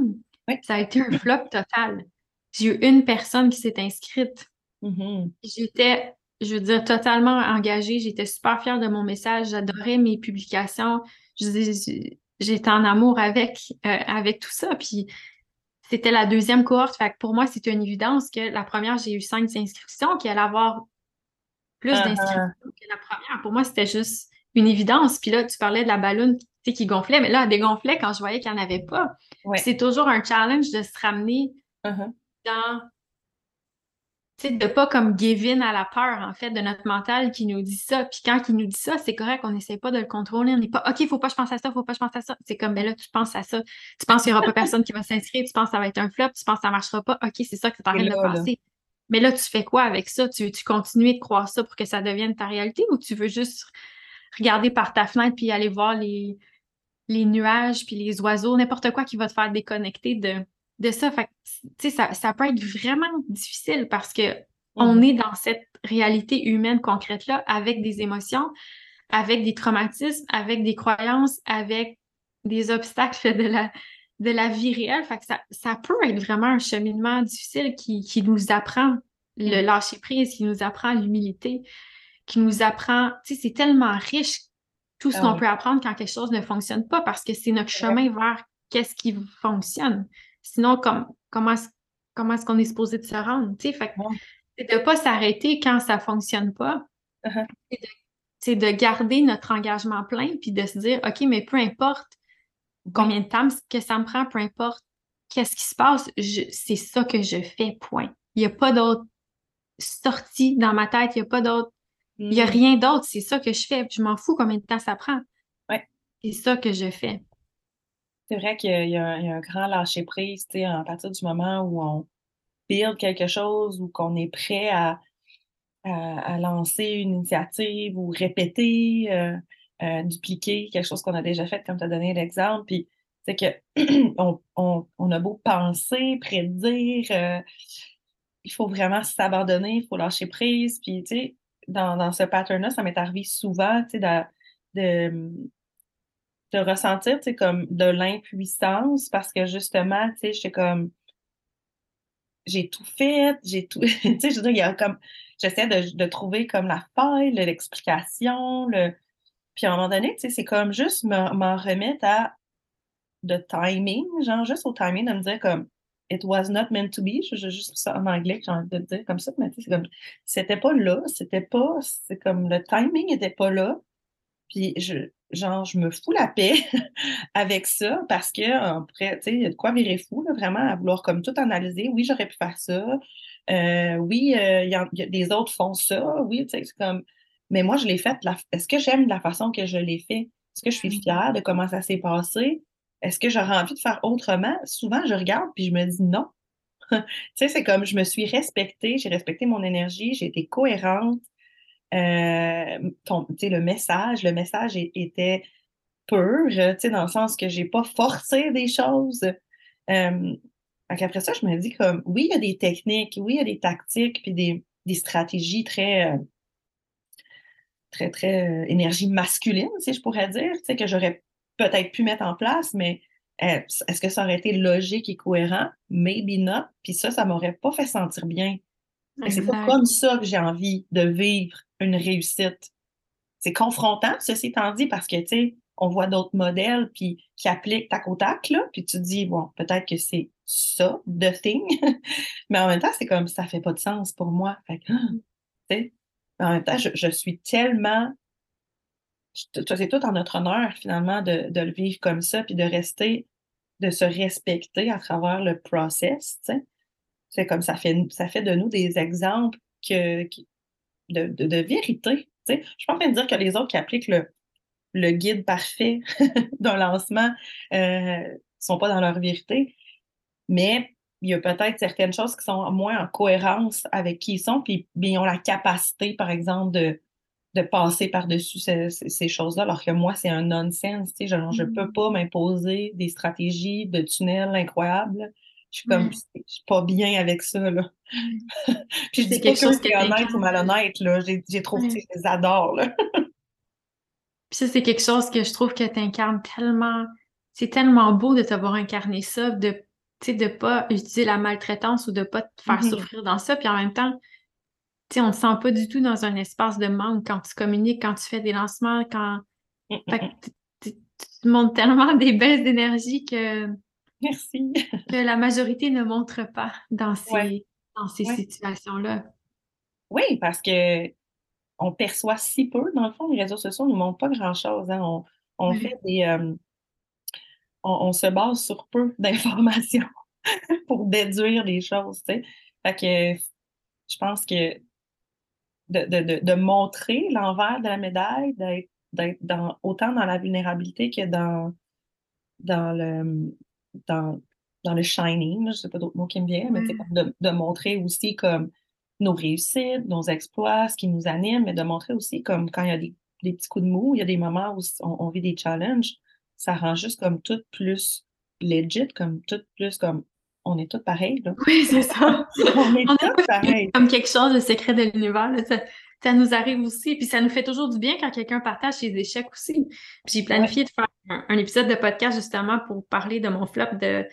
ça a été un flop total. J'ai eu une personne qui s'est inscrite. Mm-hmm. J'étais, je veux dire, totalement engagée. J'étais super fière de mon message. J'adorais mes publications. J'étais en amour avec, euh, avec tout ça. Puis c'était la deuxième cohorte. Fait pour moi, c'était une évidence que la première, j'ai eu cinq inscriptions, qu'il allait avoir plus uh-huh. d'inscriptions que la première. Pour moi, c'était juste une évidence. Puis là, tu parlais de la ballonne qui gonflait, mais là, elle dégonflait quand je voyais qu'il n'y en avait pas. C'est toujours un challenge de se ramener uh-huh. dans sais, de pas comme give in à la peur, en fait, de notre mental qui nous dit ça. Puis quand il nous dit ça, c'est correct, on n'essaie pas de le contrôler. On n'est pas, OK, faut pas que je pense à ça, faut pas que je pense à ça. C'est comme, ben là, tu penses à ça. Tu penses qu'il n'y aura pas personne qui va s'inscrire, tu penses que ça va être un flop, tu penses que ça marchera pas. OK, c'est ça que tu es en train de penser. Mais là, tu fais quoi avec ça? Tu veux-tu continuer de croire ça pour que ça devienne ta réalité ou tu veux juste regarder par ta fenêtre puis aller voir les, les nuages puis les oiseaux, n'importe quoi qui va te faire déconnecter de, de ça. Fait ça, ça peut être vraiment difficile parce que on mhm. est dans cette réalité humaine concrète-là avec des émotions, avec des traumatismes, avec des croyances, avec des obstacles de la, de la vie réelle. Fait que ça, ça peut être vraiment un cheminement difficile qui, qui nous apprend le mhm. lâcher prise, qui nous apprend l'humilité, qui nous apprend, tu sais, c'est tellement riche tout ce ah qu'on peut apprendre quand quelque chose ne fonctionne pas parce que c'est notre chemin vers qu'est-ce qui fonctionne. Sinon, comme, comment, est-ce, comment est-ce qu'on est supposé de se rendre? Fait c'est de ne pas s'arrêter quand ça ne fonctionne pas. Uh-huh. C'est, de, garder notre engagement plein puis de se dire, OK, mais peu importe combien de temps que ça me prend, peu importe qu'est-ce qui se passe, c'est ça que je fais, point. Il n'y a pas d'autre sortie dans ma tête, il n'y a pas d'autre. Il n'y a mm. rien d'autre, c'est ça que je fais. Je m'en fous combien de temps ça prend. Ouais. C'est ça que je fais. C'est vrai qu'il y, a un grand lâcher-prise, à partir du moment où on build quelque chose ou qu'on est prêt à, à, lancer une initiative ou répéter, euh, euh, dupliquer quelque chose qu'on a déjà fait, comme tu as donné l'exemple. Puis, c'est que on, on, a beau penser, prédire, euh, il faut vraiment s'abandonner, il faut lâcher prise. Puis, tu sais, dans, ce pattern-là, ça m'est arrivé souvent, tu sais, de de ressentir, comme de l'impuissance parce que justement, tu sais, j'étais comme, j'ai tout fait, j'ai tout, tu sais, je veux dire, il y a comme, j'essaie de, de, trouver comme la faille, l'explication, le, puis à un moment donné, tu sais, c'est comme juste m'en remettre à de timing, genre juste au timing de me dire comme, it was not meant to be, je, juste ça en anglais que j'ai envie de dire comme ça, mais tu sais, c'est comme, c'était pas là, c'était pas, c'est comme le timing était pas là, puis je, genre, je me fous la paix avec ça parce que, pourrait, tu sais, il y a de quoi virer fou, vraiment, à vouloir comme tout analyser. Oui, j'aurais pu faire ça. Euh, oui, euh, il y, a, des autres font ça. Oui, tu sais, c'est comme. Mais moi, je l'ai fait. Est-ce que j'aime la façon que je l'ai fait? Est-ce que je suis mmh. fière de comment ça s'est passé? Est-ce que j'aurais envie de faire autrement? Souvent, je regarde puis je me dis non. tu sais, c'est comme je me suis respectée, j'ai respecté mon énergie, j'ai été cohérente, euh, le message, le message était pur, dans le sens que j'ai pas forcé des choses. Après ça, je me dis comme, oui, il y a des techniques, oui, il y a des tactiques, puis des, stratégies très, euh, très, très euh, énergie masculine, si je pourrais dire, que j'aurais peut-être pu mettre en place, mais est-ce que ça aurait été logique et cohérent? Maybe not. Puis ça, ça m'aurait pas fait sentir bien. C'est pas comme ça que j'ai envie de vivre une réussite. C'est confrontant, ceci étant dit, parce que, tu sais, on voit d'autres modèles puis qui appliquent tac au tac, là, puis tu dis, bon, peut-être que c'est ça, the thing, mais en même temps, c'est comme, ça fait pas de sens pour moi. Fait que, en même temps, je, suis tellement, c'est tout en notre honneur, finalement, de, de, le vivre comme ça, puis de rester, de se respecter à travers le process, tu sais. C'est comme ça fait, ça fait de nous des exemples que, de, de, vérité. Je ne suis pas en train de dire que les autres qui appliquent le, le guide parfait d'un lancement ne euh, sont pas dans leur vérité, mais il y a peut-être certaines choses qui sont moins en cohérence avec qui ils sont, puis ils ont la capacité, par exemple, de, de passer par-dessus ces, choses-là, alors que moi, c'est un nonsense. Je ne peux mm. pas m'imposer des stratégies de tunnel incroyables je suis comme, je suis pas bien avec ça, là. puis je dis quelque chose qui est honnête ou malhonnête, là. J'ai trop, je les adore, là. puis ça, c'est quelque chose que je trouve que tu incarnes tellement c'est tellement beau de t'avoir incarné ça, de ne pas utiliser la maltraitance ou de pas te faire mm-hmm. souffrir dans ça. Puis en même temps, on ne te sent pas du tout dans un espace de manque quand tu communiques, quand tu fais des lancements, quand. tu montres tellement des baisses d'énergie que. Merci. que la majorité ne montre pas dans ces, dans ces situations-là. Oui, parce que on perçoit si peu. Dans le fond, les réseaux sociaux ne nous montrent pas grand-chose. Hein. On, fait des. Euh, on, se base sur peu d'informations pour déduire des choses. Fait que je pense que de, montrer l'envers de la médaille, d'être dans, autant dans la vulnérabilité que dans, dans le dans, dans le shining, je ne sais pas d'autres mots qui me viennent, mais de, de, montrer aussi comme nos réussites, nos exploits, ce qui nous anime, mais de montrer aussi comme quand il y a des, petits coups de mou, il y a des moments où on, vit des challenges, ça rend juste comme tout plus legit, comme tout plus comme on est tous pareils. Là. Oui, c'est ça. on est tous pareils. Comme quelque chose de secret de l'univers. Ça, nous arrive aussi. Puis ça nous fait toujours du bien quand quelqu'un partage ses échecs aussi. Puis j'ai planifié de faire un, épisode de podcast justement pour parler de mon flop de,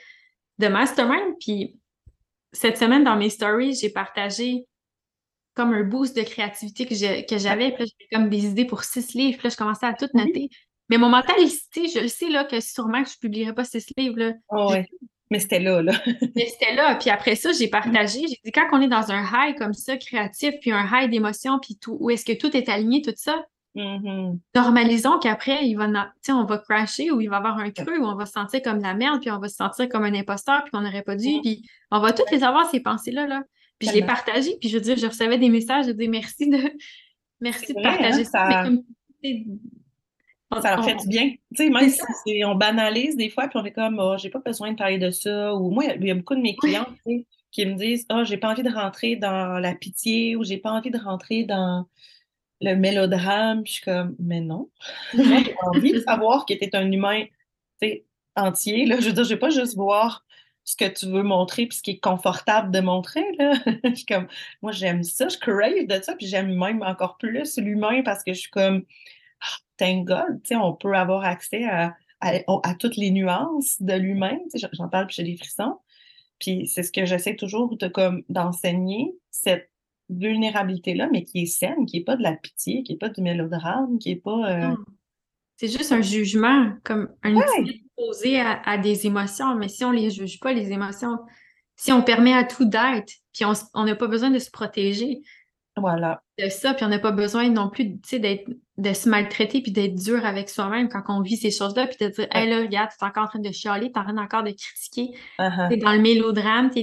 de mastermind. Puis cette semaine, dans mes stories, j'ai partagé comme un boost de créativité que j'avais. Puis j'avais comme des idées pour six livres. Puis là, je commençais à tout noter. Mais mon mental, je le sais là, que sûrement que je ne publierai pas six livres. Là. Oh, mais c'était là, là. Mais c'était là. Puis après ça, j'ai partagé. J'ai dit, quand on est dans un high comme ça, créatif, puis un high d'émotion, puis tout, où est-ce que tout est aligné, tout ça, mm-hmm. normalisons qu'après, il va, on va crasher ou il va y avoir un creux où on va se sentir comme la merde, puis on va se sentir comme un imposteur, puis qu'on n'aurait pas dû. Mm-hmm. Puis on va toutes les avoir, ces pensées-là. Là. Puis je l'ai partagé, puis je veux dire, je recevais des messages, je dis merci de merci de partager hein, ça. Ça leur fait du bien. Tu sais, même si on banalise des fois, puis on est comme, oh, j'ai pas besoin de parler de ça. Ou moi, il y a beaucoup de mes clients qui me disent, oh, j'ai pas envie de rentrer dans la pitié ou j'ai pas envie de rentrer dans le mélodrame. Puis je suis comme, mais non. j'ai envie de savoir que tu es un humain entier. Là. Je veux dire, je vais pas juste voir ce que tu veux montrer puis ce qui est confortable de montrer. Là. je suis comme, moi, j'aime ça, je crave de ça, puis j'aime même encore plus l'humain parce que je suis comme, thank God, on peut avoir accès à, à, toutes les nuances de l'humain. J'en parle, puis j'ai des frissons. Puis c'est ce que j'essaie toujours de, comme, d'enseigner, cette vulnérabilité-là, mais qui est saine, qui n'est pas de la pitié, qui n'est pas du mélodrame, qui n'est pas. Euh, c'est juste un jugement, comme un outil posé à, des émotions, mais si on ne les juge pas, les émotions, si on permet à tout d'être, puis on n'a pas besoin de se protéger, voilà. De ça, puis on n'a pas besoin non plus d'être, de se maltraiter puis d'être dur avec soi-même quand on vit ces choses-là, puis de dire, hé là, regarde, tu es encore en train de chialer, tu es en train encore de critiquer, uh-huh. tu es dans le mélodrame, t'es...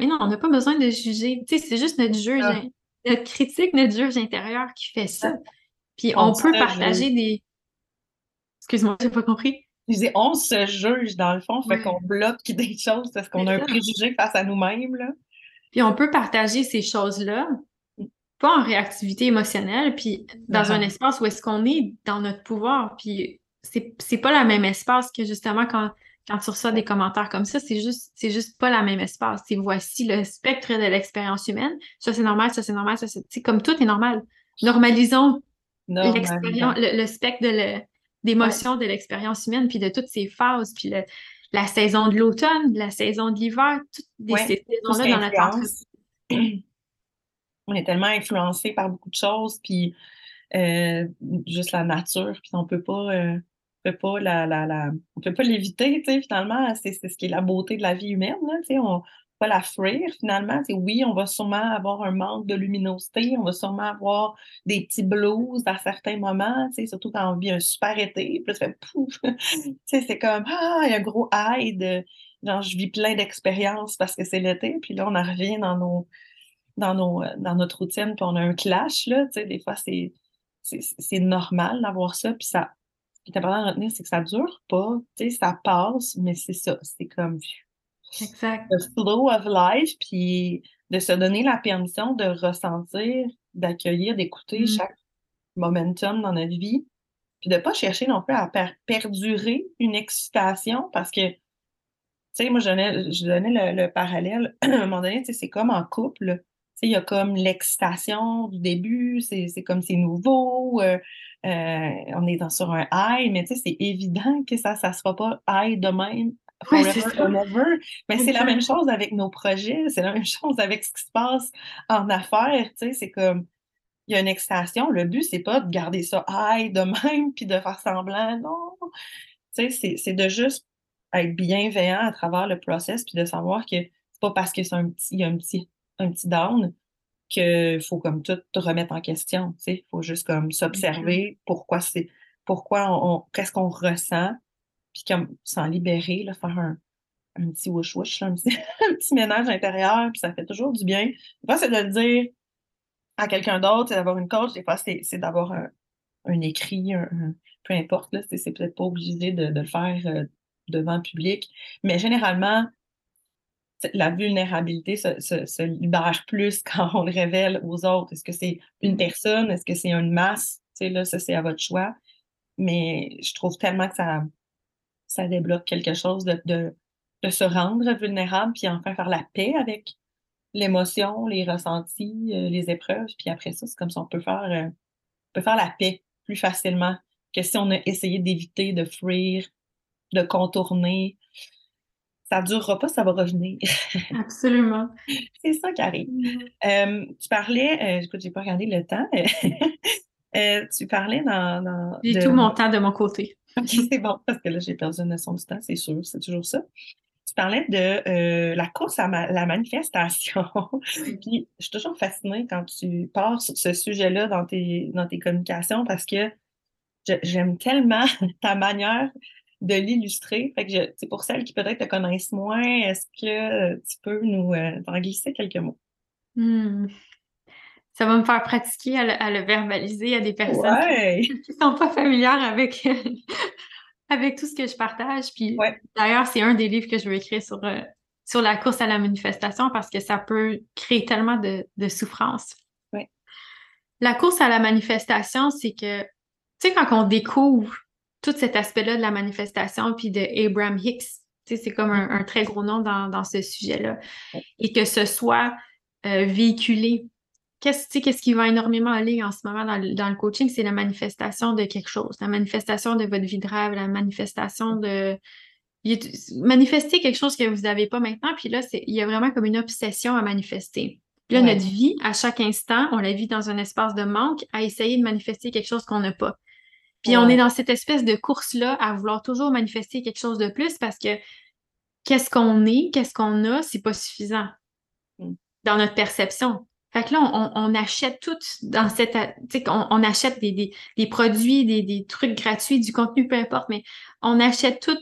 mais non, on n'a pas besoin de juger. Tu sais, c'est juste notre juge, ah. notre critique, notre juge intérieur qui fait ça. Puis on, peut partager des. Excuse-moi, j'ai pas compris. Je disais, on se juge dans le fond, fait qu'on bloque des choses parce qu'on a un préjugé face à nous-mêmes. Là. Puis on peut partager ces choses-là, pas en réactivité émotionnelle, puis dans un espace où est-ce qu'on est dans notre pouvoir, puis c'est, pas le même espace que justement quand, quand tu reçois des commentaires comme ça, c'est juste, c'est juste pas le même espace. C'est voici le spectre de l'expérience humaine. Ça, c'est normal, ça, c'est normal, ça, c'est, comme tout est normal. Normalisons l'expérience, le, spectre de d'émotion de l'expérience humaine, puis de toutes ces phases, puis la saison de l'automne, la saison de l'hiver, toutes ces saisons-là dans notre on est tellement influencé par beaucoup de choses, puis euh, juste la nature, puis on peut pas, euh, peut pas la, la, on peut pas l'éviter, tu sais, finalement, c'est ce qui est la beauté de la vie humaine, tu sais, on peut pas la fuir, finalement, oui, on va sûrement avoir un manque de luminosité, on va sûrement avoir des petits blues à certains moments, tu sais, surtout quand on vit un super été, puis ça fait pouf, tu sais, c'est comme, ah, il y a un gros high de, genre, je vis plein d'expériences parce que c'est l'été, puis là, on en revient dans nos dans, nos, euh, dans notre routine, puis on a un clash, là, tu sais, des fois, c'est, c'est, normal d'avoir ça, puis ça, est important de retenir, c'est que ça dure pas, tu sais, ça passe, mais c'est ça, c'est comme exact. le flow of life, puis de se donner la permission de ressentir, d'accueillir, d'écouter mm. chaque momentum dans notre vie, puis de pas chercher non plus à perdurer une excitation, parce que, tu sais, moi, je donnais, je donnais le, le parallèle, à un moment donné, tu sais, c'est comme en couple, il y a comme l'excitation du début, c'est comme c'est nouveau, euh, euh, on est dans, sur un high, mais c'est évident que ça ne sera pas high de même. Forever Mais c'est la même chose avec nos projets, c'est la même chose avec ce qui se passe en affaires. C'est comme il y a une excitation. Le but, c'est pas de garder ça high de même puis de faire semblant. Non. C'est de juste être bienveillant à travers le process puis de savoir que c'est pas parce qu'il y a un petit, un petit down qu'il faut comme tout remettre en question. Il faut juste comme s'observer pourquoi c'est pourquoi on, qu'est-ce qu'on ressent, puis comme s'en libérer, là, faire un, un petit wouch wouch, un, petit, ménage intérieur, puis ça fait toujours du bien. Des fois, c'est de le dire à quelqu'un d'autre, c'est d'avoir une coach, des fois, c'est, d'avoir un, un écrit, peu importe, là, c'est, peut-être pas obligé de, de le faire euh, devant le public, mais généralement, la vulnérabilité se, libère plus quand on le révèle aux autres. Est-ce que c'est une personne? Est-ce que c'est une masse? Tu sais, là, ça, c'est à votre choix. Mais je trouve tellement que ça, ça débloque quelque chose de, de, se rendre vulnérable, puis enfin faire la paix avec l'émotion, les ressentis, euh, les épreuves. Puis après ça, c'est comme si on peut faire, euh, on peut faire la paix plus facilement que si on a essayé d'éviter, de fuir, de contourner ça ne durera pas, ça va revenir. Absolument. c'est ça qui arrive. Euh, tu parlais, euh, écoute, j'ai pas regardé le temps. Euh, tu parlais dans. j'ai tout mon temps de mon côté. OK, c'est bon, parce que là, j'ai perdu une notion du temps, c'est sûr, c'est toujours ça. Tu parlais de la course à la manifestation. Puis, je suis toujours fascinée quand tu pars sur ce sujet-là dans tes, dans tes communications parce que j'aime tellement ta manière de l'illustrer. Fait que c'est pour celles qui peut-être te connaissent moins, est-ce que tu peux nous euh, en glisser quelques mots? Hmm. Ça va me faire pratiquer à le, verbaliser à des personnes qui ne sont pas familières avec, avec tout ce que je partage. Puis d'ailleurs, c'est un des livres que je veux écrire sur, euh, sur la course à la manifestation parce que ça peut créer tellement de, de souffrance. La course à la manifestation, c'est que, tu sais, quand on découvre tout cet aspect-là de la manifestation, puis de Abraham Hicks, c'est comme un, très gros nom dans, ce sujet-là. Et que ce soit euh, véhiculé. Qu'est-ce qu'est-ce qui va énormément aller en ce moment dans le, coaching? C'est la manifestation de quelque chose, la manifestation de votre vie de rêve, la manifestation de. Manifester quelque chose que vous n'avez pas maintenant, puis là, il y a vraiment comme une obsession à manifester. Puis là, notre vie, à chaque instant, on la vit dans un espace de manque à essayer de manifester quelque chose qu'on n'a pas. Puis on est dans cette espèce de course-là à vouloir toujours manifester quelque chose de plus parce que qu'est-ce qu'on est, qu'est-ce qu'on a, c'est pas suffisant mm. dans notre perception. Fait que là, on, achète tout dans cette. Tu sais, on, achète des, produits, des, trucs gratuits, du contenu, peu importe, mais on achète tout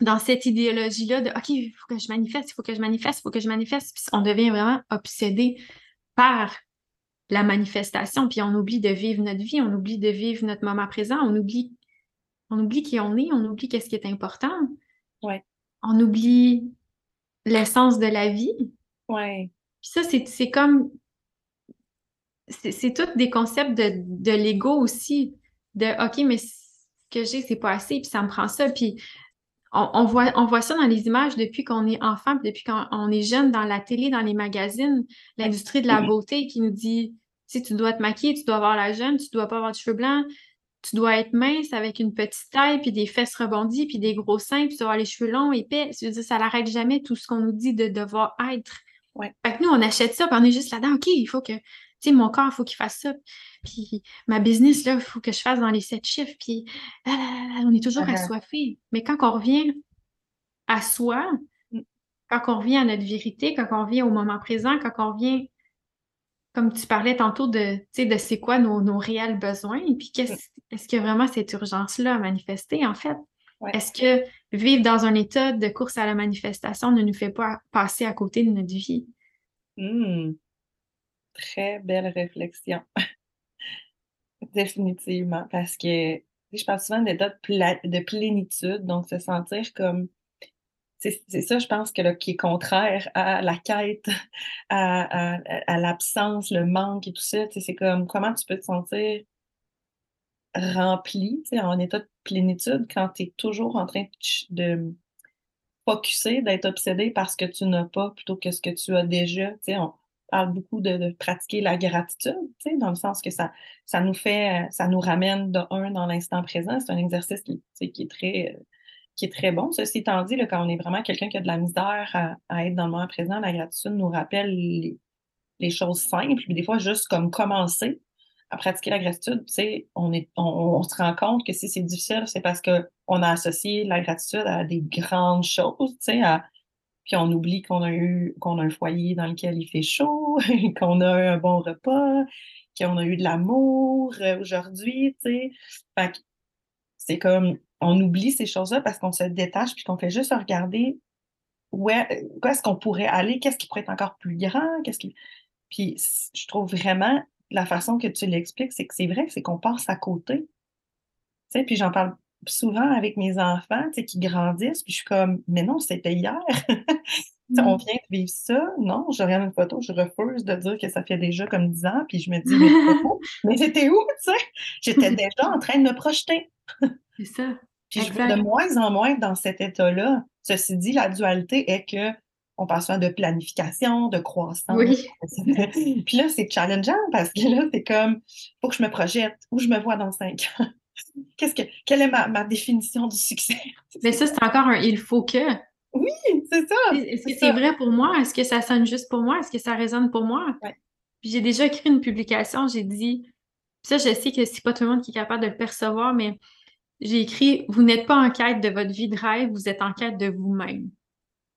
dans cette idéologie-là de OK, il faut que je manifeste, il faut que je manifeste, il faut que je manifeste. Puis on devient vraiment obsédé par la manifestation, puis on oublie de vivre notre vie, on oublie de vivre notre moment présent, on oublie, on oublie qui on est, on oublie qu'est-ce qui est important. Ouais. On oublie l'essence de la vie. Ouais. Puis ça, c'est comme. C'est tous des concepts de, de l'ego aussi. De OK, mais ce que j'ai, c'est pas assez, puis ça me prend ça. Puis on, voit, on voit ça dans les images depuis qu'on est enfant, puis depuis qu'on est jeune, dans la télé, dans les magazines, l'industrie de la beauté qui nous dit tu dois te maquiller, tu dois avoir la jeune, tu dois pas avoir de cheveux blancs, tu dois être mince avec une petite taille, puis des fesses rebondies, puis des gros seins, puis tu dois avoir les cheveux longs, épais. Je veux dire, ça n'arrête jamais tout ce qu'on nous dit de devoir être. Ouais. Fait que nous, on achète ça, puis on est juste là-dedans. OK, il faut que, tu sais, mon corps, il faut qu'il fasse ça. Puis ma business, là, il faut que je fasse dans les sept chiffres. Puis on est toujours assoiffé. Mais quand on revient à soi, quand on revient à notre vérité, quand on revient au moment présent, quand on revient comme tu parlais tantôt de, de c'est quoi nos, réels besoins, et puis qu'est-ce, est-ce qu'il y a vraiment cette urgence-là à manifester, en fait? Est-ce que vivre dans un état de course à la manifestation ne nous fait pas passer à côté de notre vie? Mmh. Très belle réflexion. Définitivement, parce que je parle souvent d'état de, de plénitude, donc se sentir comme c'est ça, je pense, que là, qui est contraire à la quête, à, l'absence, le manque et tout ça. C'est comme comment tu peux te sentir rempli, en état de plénitude, quand tu es toujours en train de, focuser, d'être obsédé par ce que tu n'as pas plutôt que ce que tu as déjà. On parle beaucoup de, pratiquer la gratitude, dans le sens que ça, ça nous fait, ça nous ramène de un dans l'instant présent. C'est un exercice qui, qui est très qui est très bon. Ceci étant dit, quand on est vraiment quelqu'un qui a de la misère à, être dans le moment présent, la gratitude nous rappelle les, choses simples. Puis des fois, juste comme commencer à pratiquer la gratitude, on, est, on, se rend compte que si c'est difficile, c'est parce qu'on a associé la gratitude à des grandes choses, sais, puis on oublie qu'on a eu qu'on a un foyer dans lequel il fait chaud, qu'on a un bon repas, qu'on a eu de l'amour euh, aujourd'hui, tu sais. C'est comme on oublie ces choses-là parce qu'on se détache puis qu'on fait juste regarder où est-ce qu'on pourrait aller, qu'est-ce qui pourrait être encore plus grand, qu'est-ce qui. Puis je trouve vraiment la façon que tu l'expliques, c'est que c'est vrai, c'est qu'on passe à côté. Tu sais, puis j'en parle souvent avec mes enfants, tu sais, qui grandissent, puis je suis comme, mais non, c'était hier. On mm. vient de vivre ça. Non, je regarde une photo, je refuse de dire que ça fait déjà comme 10 ans, puis je me dis, mais, c'était où, tu sais? J'étais déjà en train de me projeter. c'est ça. Puis je veux de moins en moins dans cet état-là. Ceci dit, la dualité est que on parle souvent de planification, de croissance. Oui. Puis là, c'est challengeant parce que là, c'est comme, faut que je me projette, où je me vois dans cinq ans. Qu'est-ce que, quelle est ma, définition du succès? Mais ça, c'est encore un il faut que. Oui, c'est ça. Est-ce que c'est vrai pour moi? Est-ce que ça sonne juste pour moi? Est-ce que ça résonne pour moi? Puis j'ai déjà écrit une publication, j'ai dit, ça, je sais que c'est pas tout le monde qui est capable de le percevoir, mais j'ai écrit Vous n'êtes pas en quête de votre vie de rêve, vous êtes en quête de vous-même.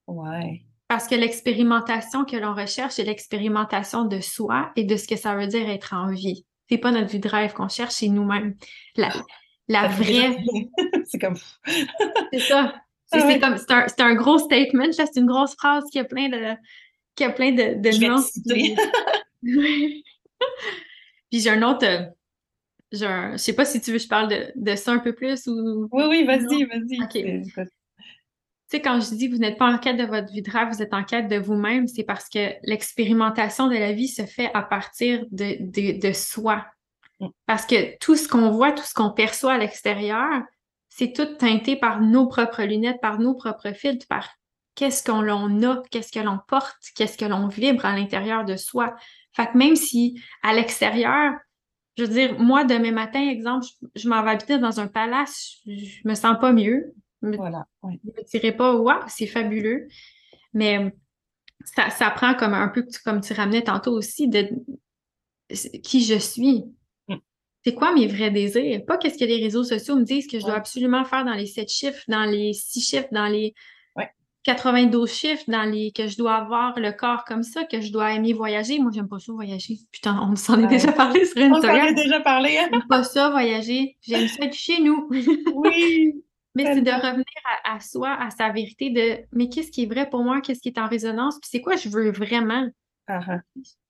Ouais. Parce que l'expérimentation que l'on recherche, c'est l'expérimentation de soi et de ce que ça veut dire être en vie. C'est pas notre vie de rêve qu'on cherche, c'est nous-mêmes. La, la vraie. c'est comme. c'est ça. C'est ah comme c'est un, un, gros statement, c'est une grosse phrase qui a plein de qui a plein de, de nuances. Puis j'ai un autre. Euh, genre, je sais pas si tu veux que je parle de, de ça un peu plus ou. Oui, oui, vas-y, vas-y. OK sais, quand je dis vous n'êtes pas en quête de votre vie de rêve, vous êtes en quête de vous-même, c'est parce que l'expérimentation de la vie se fait à partir de, de, soi. Mm. Parce que tout ce qu'on voit, tout ce qu'on perçoit à l'extérieur, c'est tout teinté par nos propres lunettes, par nos propres filtres, par qu'est-ce qu'on a, qu'est-ce que l'on porte, qu'est-ce que l'on vibre à l'intérieur de soi. Fait que même si à l'extérieur, je veux dire, moi, demain matin, exemple, je, m'en vais habiter dans un palace, je, je me sens pas mieux. Voilà. Je ne me dirais pas, waouh, c'est fabuleux. Mais ça, ça, prend comme un peu, comme tu ramenais tantôt aussi, de qui je suis. Mm. C'est quoi mes vrais désirs? Pas qu'est-ce que les réseaux sociaux me disent que je dois absolument faire dans les sept chiffres, dans les six chiffres, dans les 92 chiffres, dans les que je dois avoir le corps comme ça, que je dois aimer voyager. Moi, j'aime pas ça voyager. Putain, on s'en est déjà parlé sur Instagram. On s'en est déjà parlé. Hein? J'aime pas ça voyager. J'aime ça être chez nous. oui. Mais c'est de revenir à, soi, à sa vérité de mais qu'est-ce qui est vrai pour moi, qu'est-ce qui est en résonance, puis c'est quoi je veux vraiment?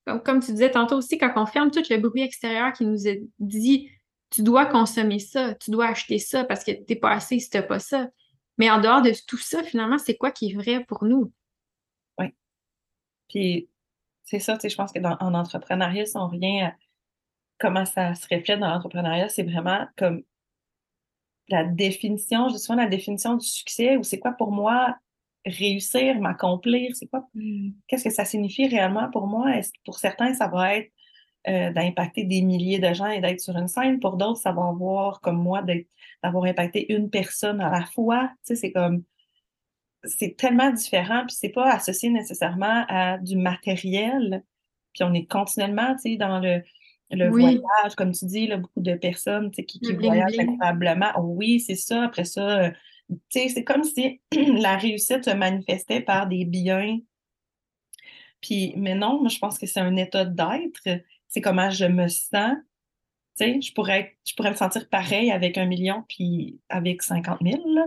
Comme, comme, tu disais tantôt aussi, quand on ferme tout le bruit extérieur qui nous dit tu dois consommer ça, tu dois acheter ça parce que tu n'es pas assez si tu n'as pas ça. Mais en dehors de tout ça, finalement, c'est quoi qui est vrai pour nous? Oui. Puis c'est ça, tu sais, je pense que dans, en entrepreneuriat, si on revient comment ça se reflète dans l'entrepreneuriat, c'est vraiment comme la définition, je souvent la définition du succès, ou c'est quoi pour moi réussir, m'accomplir, c'est quoi, mmh. qu'est-ce que ça signifie réellement pour moi? Est-ce que pour certains, ça va être euh, d'impacter des milliers de gens et d'être sur une scène? Pour d'autres, ça va avoir, comme moi, d'avoir impacté une personne à la fois. Tu sais, c'est comme, c'est tellement différent, puis c'est pas associé nécessairement à du matériel. Puis on est continuellement, tu sais, dans le, le voyage, comme tu dis, là, beaucoup de personnes qui, qui voyagent incroyablement. oui, c'est ça. Après ça, euh, c'est comme si la réussite se manifestait par des biens. Puis, mais non, moi, je pense que c'est un état d'être. C'est comment je me sens. je pourrais, je pourrais me sentir pareil avec un million puis avec 50 000. Là,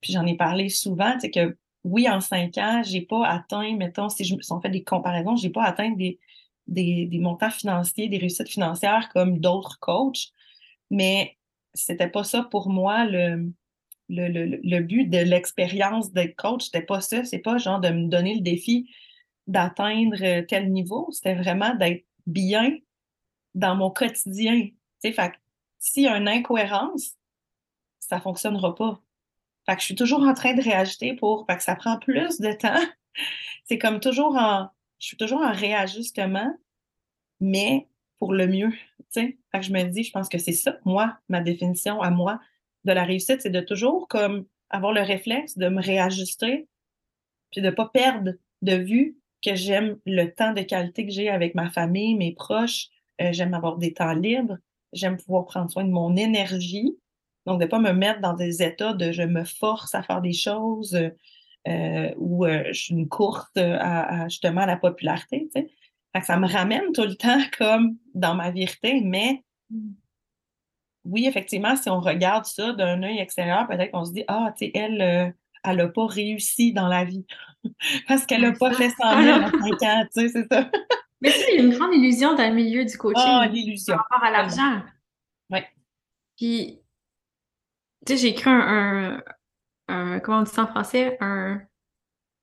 puis j'en ai parlé souvent, que oui, en cinq ans, j'ai pas atteint, mettons, si, je, si on fait des comparaisons, j'ai pas atteint des, des, montants financiers, des réussites financières comme d'autres coachs, mais c'était pas ça pour moi le, but de l'expérience d'être coach. C'était pas ça. C'est pas genre de me donner le défi d'atteindre tel niveau. C'était vraiment d'être bien dans mon quotidien. Fait s'il y a une incohérence, ça fonctionnera pas. Fait que je suis toujours en train de réajouter pour, fait que ça prend plus de temps. C'est comme toujours en, je suis toujours en réajustement, mais pour le mieux. Fait que je me dis, je pense que c'est ça, moi, ma définition à moi de la réussite, c'est de toujours avoir le réflexe de me réajuster, puis de pas perdre de vue que j'aime le temps de qualité que j'ai avec ma famille, mes proches, euh, j'aime avoir des temps libres, j'aime pouvoir prendre soin de mon énergie, donc de pas me mettre dans des états de je me force à faire des choses euh, ou euh, je suis une courte à, justement à la popularité, tu sais. Fait que ça me ramène tout le temps comme dans ma vérité, mais mmh. oui, effectivement, si on regarde ça d'un œil extérieur, peut-être qu'on se dit, ah, tu sais, elle, elle n'a pas réussi dans la vie parce qu'elle n'a pas fait 100 000 en 5 ans, tu sais, c'est ça. Mais c'est une grande illusion dans le milieu du coaching. Ah, l'illusion. Par rapport à l'argent. Oui. Puis, tu sais, j'ai écrit un, un, Comment on dit ça en français? Un.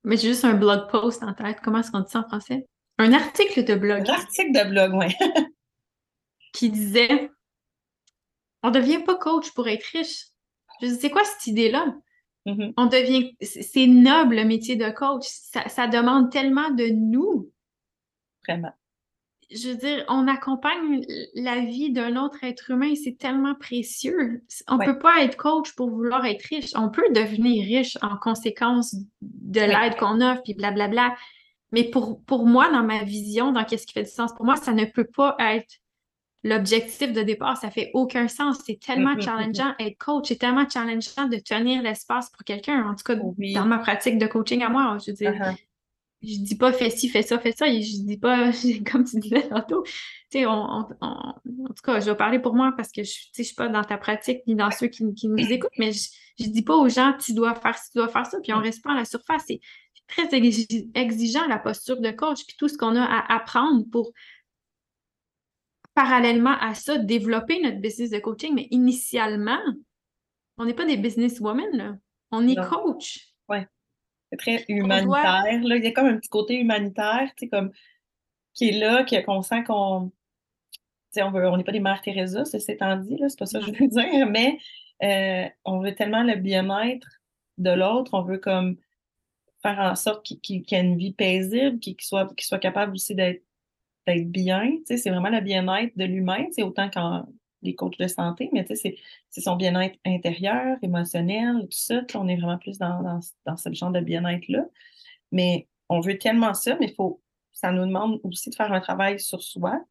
Mais j'ai juste un blog post en tête. Comment est-ce qu'on dit ça en français? Un article de blog. Un article de blog, oui. qui disait On ne devient pas coach pour être riche. Je dis, c'est quoi cette idée-là? Mm-hmm. On devient, c'est noble le métier de coach. Ça, demande tellement de nous. Vraiment. Je veux dire, on accompagne la vie d'un autre être humain et c'est tellement précieux. On ne peut pas être coach pour vouloir être riche. On peut devenir riche en conséquence de l'aide qu'on offre, puis blablabla. Mais pour, pour moi, dans ma vision, dans qu'est-ce qui fait du sens, pour moi, ça ne peut pas être l'objectif de départ, ça fait aucun sens. C'est tellement challengeant être coach, c'est tellement challengeant de tenir l'espace pour quelqu'un. En tout cas, dans ma pratique de coaching à moi, je veux dire, uh-huh. Je dis pas fais ci, fais ça, fais ça. Et je dis pas, comme tu disais tantôt, tu sais, en tout cas, je vais parler pour moi parce que je ne suis pas dans ta pratique ni dans ceux qui, nous écoutent, mais je, je dis pas aux gens tu dois faire ci, tu dois faire ça, puis on reste pas à la surface. C'est très exigeant la posture de coach, puis tout ce qu'on a à apprendre pour parallèlement à ça, développer notre business de coaching, mais initialement, on n'est pas des businesswomen, là. On est coach. Oui. C'est très humanitaire. Là. Il y a comme un petit côté humanitaire, tu sais, comme qui est là, qu'on sent qu'on. On veut, on n'est pas des mères Teresa, c'est étant dit, c'est pas ça que je veux dire, mais euh, on veut tellement le bien-être de l'autre, on veut comme faire en sorte qu'il ait une vie paisible, qu'il soit, qu'il soit capable aussi d'être d'être bien. C'est vraiment le bien-être de l'humain, c'est autant qu'en les coachs de santé, mais c'est son bien-être intérieur, émotionnel, tout ça. On est vraiment plus dans, dans, dans ce genre de bien-être-là. Mais on veut tellement ça, mais faut, ça nous demande aussi de faire un travail sur soi.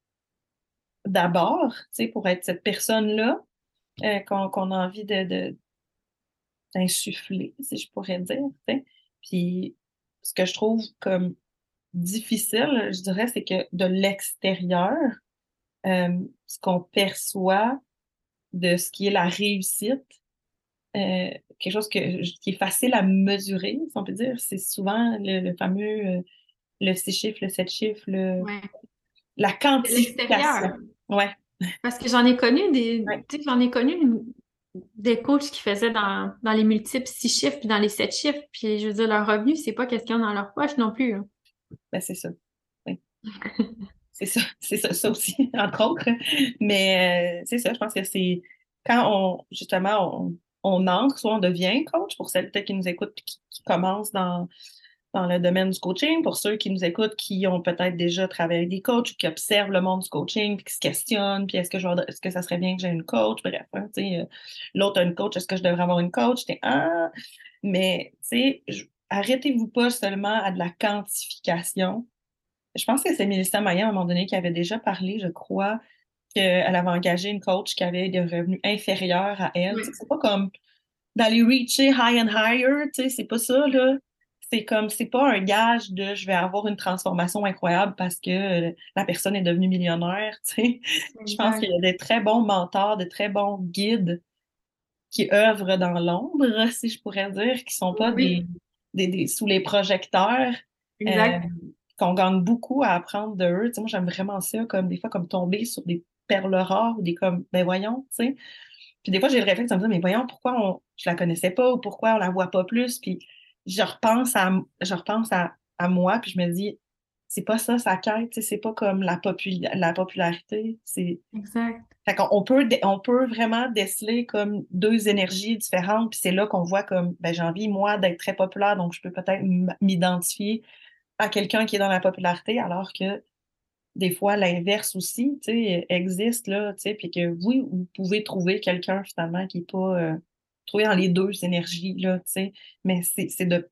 D'abord, pour être cette personne-là euh, qu'on a envie de d'insuffler, si je pourrais dire. Puis ce que je trouve comme difficile, je dirais, c'est que de l'extérieur, euh, ce qu'on perçoit de ce qui est la réussite, euh, quelque chose que, qui est facile à mesurer, si on peut dire, c'est souvent le, fameux euh, le six chiffres, le sept chiffres, le, la quantification. Ouais. Parce que j'en ai connu des, j'en ai connu des coachs qui faisaient dans, dans les multiples six chiffres puis dans les sept chiffres, puis je veux dire, leur revenu, c'est pas qu'est-ce qu'ils ont dans leur poche non plus. Hein. Ben, c'est ça. c'est ça, c'est ça, aussi, entre autres. Mais euh, c'est ça, je pense que c'est quand on, justement, on, entre, soit on devient coach, pour celles qui nous écoutent et qui, commencent dans, dans le domaine du coaching, pour ceux qui nous écoutent, qui ont peut-être déjà travaillé avec des coachs, qui observent le monde du coaching, puis qui se questionnent, puis est-ce que, je, est-ce que ça serait bien que j'ai une coach, bref, hein, euh, l'autre a une coach, est-ce que je devrais avoir une coach? Ah! Mais, tu sais, arrêtez-vous pas seulement à de la quantification. Je pense que c'est Mélissa Maillet, à un moment donné, qui avait déjà parlé, je crois, qu'elle avait engagé une coach qui avait des revenus inférieurs à elle. C'est pas comme d'aller reacher high and higher, tu sais, c'est pas ça, là. C'est comme, c'est pas un gage de je vais avoir une transformation incroyable parce que la personne est devenue millionnaire, tu sais. Je pense qu'il y a des très bons mentors, de très bons guides qui œuvrent dans l'ombre, si je pourrais dire, qui sont pas des des, sous les projecteurs. Euh, qu'on gagne beaucoup à apprendre de eux. moi, j'aime vraiment ça, comme des fois, comme tomber sur des perles rares ou des comme, ben voyons, tu sais. Puis des fois, j'ai le réflexe de me dire, mais voyons, pourquoi on, je la connaissais pas ou pourquoi on la voit pas plus? Puis je repense à, je repense à, à moi, puis je me dis, c'est pas ça sa quête, c'est pas comme la, la popularité. C'est... Exact. Fait qu'on peut, on peut vraiment déceler comme deux énergies différentes, puis c'est là qu'on voit comme ben, j'ai envie, moi, d'être très populaire, donc je peux peut-être m'identifier à quelqu'un qui est dans la popularité, alors que des fois, l'inverse aussi, existe, là, puis que oui, vous pouvez trouver quelqu'un, finalement, qui n'est pas... Euh, trouvé dans les deux énergies, là, mais c'est de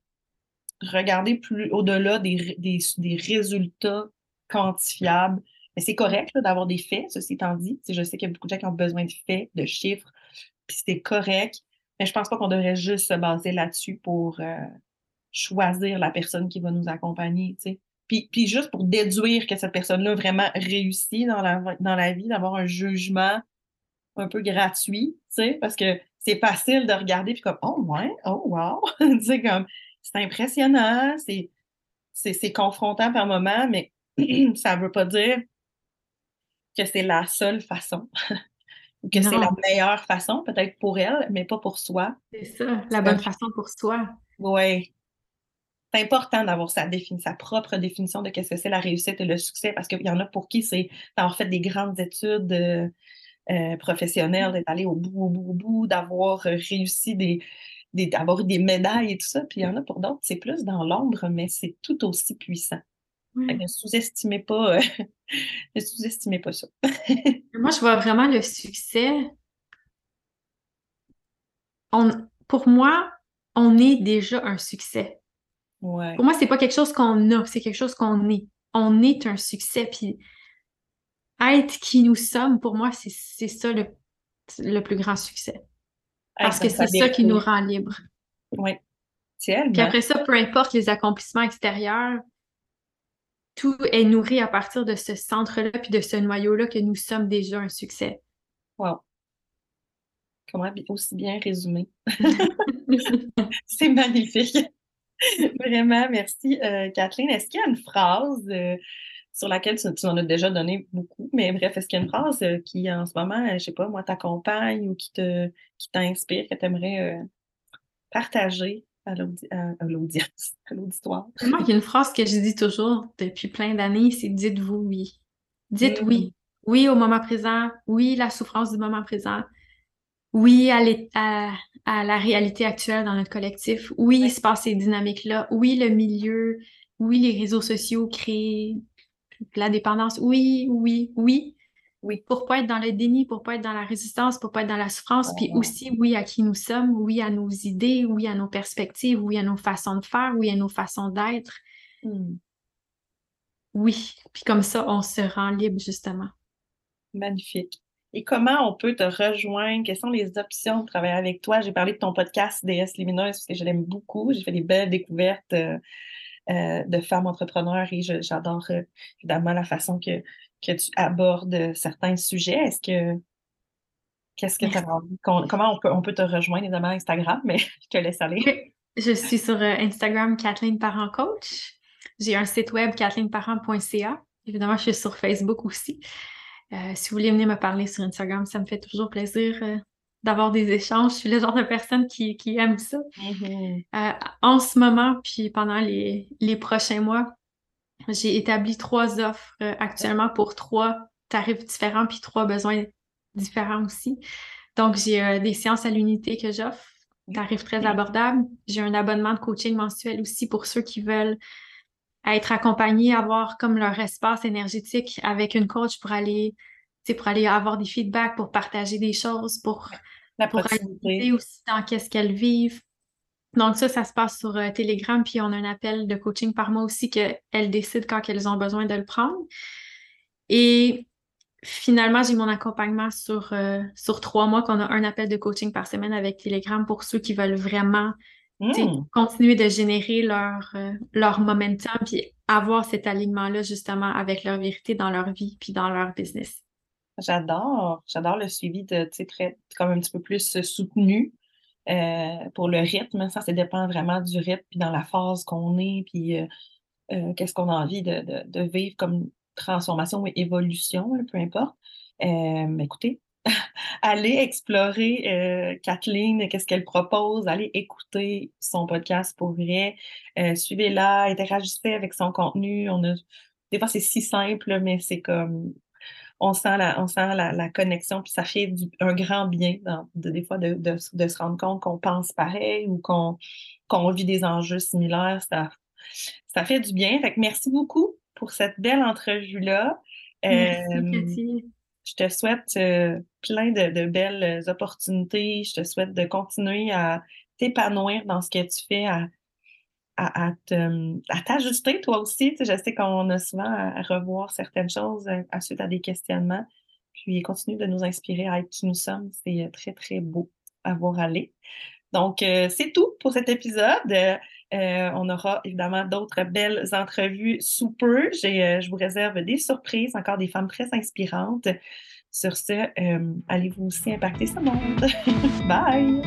regarder plus au-delà des, des, des, résultats quantifiables. Mais c'est correct d'avoir des faits, ceci étant dit. Je sais qu'il y a beaucoup de gens qui ont besoin de faits, de chiffres, puis c'est correct. Mais je pense pas qu'on devrait juste se baser là-dessus pour euh, choisir la personne qui va nous accompagner, tu sais. Puis, puis juste pour déduire que cette personne-là vraiment réussit dans la, dans la vie, d'avoir un jugement un peu gratuit, tu sais, parce que c'est facile de regarder puis comme oh ouais, oh wow, tu sais comme c'est impressionnant, c'est c'est confrontant par moment, mais ça ne veut pas dire que c'est la seule façon. ou que c'est la meilleure façon, peut-être pour elle, mais pas pour soi. C'est ça, la bonne façon pour soi. Oui. C'est important d'avoir sa, sa propre définition de qu'est-ce que c'est la réussite et le succès, parce qu'il y en a pour qui c'est d'avoir fait des grandes études euh, euh, professionnelles, d'être allé au bout, au bout, au bout, d'avoir réussi des, d'avoir des médailles et tout ça. Puis il y en a pour d'autres, c'est plus dans l'ombre, mais c'est tout aussi puissant. Ne sous-estimez pas, euh, ne sous-estimez pas ça. Moi, je vois vraiment le succès. On, pour moi, on est déjà un succès. Pour moi, c'est pas quelque chose qu'on a, c'est quelque chose qu'on est. On est un succès. Puis être qui nous sommes, pour moi, c'est ça le, le plus grand succès. Parce que c'est ça qui nous rend libres. Oui. Puis après ça, peu importe les accomplissements extérieurs, tout est nourri à partir de ce centre-là puis de ce noyau-là que nous sommes déjà un succès. Wow. Comment aussi bien résumé. C'est magnifique. Vraiment, merci, euh, Kathleen. Est-ce qu'il y a une phrase euh, sur laquelle tu, en as déjà donné beaucoup, mais bref, est-ce qu'il y a une phrase euh, qui, en ce moment, je sais pas, moi, t'accompagne ou qui te qui t'inspire, que tu aimerais partager à l'audience, à l'auditoire? Moi, il y a une phrase que je dis toujours depuis plein d'années, c'est dites-vous oui. Dites oui. Mm. Oui au moment présent, oui la souffrance du moment présent, oui à, à, la réalité actuelle dans notre collectif, oui il se passe ces dynamiques-là, oui le milieu, oui les réseaux sociaux créent la dépendance, oui, oui, oui. Oui. Pour pas être dans le déni, pour pas être dans la résistance, pour pas être dans la souffrance, puis aussi oui à qui nous sommes, oui à nos idées, oui à nos perspectives, oui à nos façons de faire, oui à nos façons d'être. Hmm. Oui, puis comme ça, on se rend libre justement. Magnifique. Et comment on peut te rejoindre? Quelles sont les options de travailler avec toi? J'ai parlé de ton podcast DS Lumineuse parce que je l'aime beaucoup. J'ai fait des belles découvertes euh, euh, de femmes entrepreneurs et j'adore euh, évidemment la façon que, que tu abordes certains sujets. Est-ce que qu'est-ce que tu as envie? Comment on peut, on peut te rejoindre, évidemment, Instagram, mais je te laisse aller. Je suis sur Instagram Kathleen Parent Coach. J'ai un site web kathleenparent.ca. Évidemment, je suis sur Facebook aussi. Euh, si vous voulez venir me parler sur Instagram, ça me fait toujours plaisir euh, d'avoir des échanges. Je suis le genre de personne qui, qui aime ça. Mm-hmm. en ce moment, puis pendant les, les prochains mois, j'ai établi trois offres euh, actuellement pour trois tarifs différents puis trois besoins différents aussi. Donc, j'ai euh, des séances à l'unité que j'offre, tarifs très abordables. J'ai un abonnement de coaching mensuel aussi pour ceux qui veulent être accompagnés, avoir comme leur espace énergétique avec une coach pour aller, pour aller avoir des feedbacks, pour partager des choses, pour, La pour aussi dans qu'est-ce qu'elles vivent, donc ça, ça se passe sur euh, Telegram, puis on a un appel de coaching par mois aussi qu'elles décident quand elles ont besoin de le prendre. Et finalement, j'ai mon accompagnement sur, euh, sur trois mois, qu'on a un appel de coaching par semaine avec Telegram pour ceux qui veulent vraiment mmh. continuer de générer leur, euh, leur momentum, puis avoir cet alignement-là justement avec leur vérité dans leur vie, puis dans leur business. J'adore, j'adore le suivi de, tu sais, comme un petit peu plus soutenu. Euh, pour le rythme, ça, ça dépend vraiment du rythme, puis dans la phase qu'on est, puis euh, euh, qu'est-ce qu'on a envie de, vivre comme transformation ou évolution, peu importe. écoutez, allez explorer Kathleen, qu'est-ce qu'elle propose, allez écouter son podcast pour vrai, suivez-la, interagissez avec son contenu. On a, des fois, c'est si simple, mais c'est comme on sent la, on sent la, connexion, puis ça fait un grand bien de, des fois de, de, se rendre compte qu'on pense pareil ou qu'on vit des enjeux similaires. Ça, Ça fait du bien. Fait que merci beaucoup pour cette belle entrevue-là. Merci, je te souhaite plein de, belles opportunités. Je te souhaite de continuer à t'épanouir dans ce que tu fais, à, t'ajuster toi aussi. je sais qu'on a souvent à, revoir certaines choses à, suite à des questionnements. Puis continue de nous inspirer à être qui nous sommes. C'est très, très beau à voir aller. Donc, euh, c'est tout pour cet épisode. Euh, on aura évidemment d'autres belles entrevues sous peu. Euh, je vous réserve des surprises, encore des femmes très inspirantes. Sur ce, euh, allez-vous aussi impacter ce monde? Bye!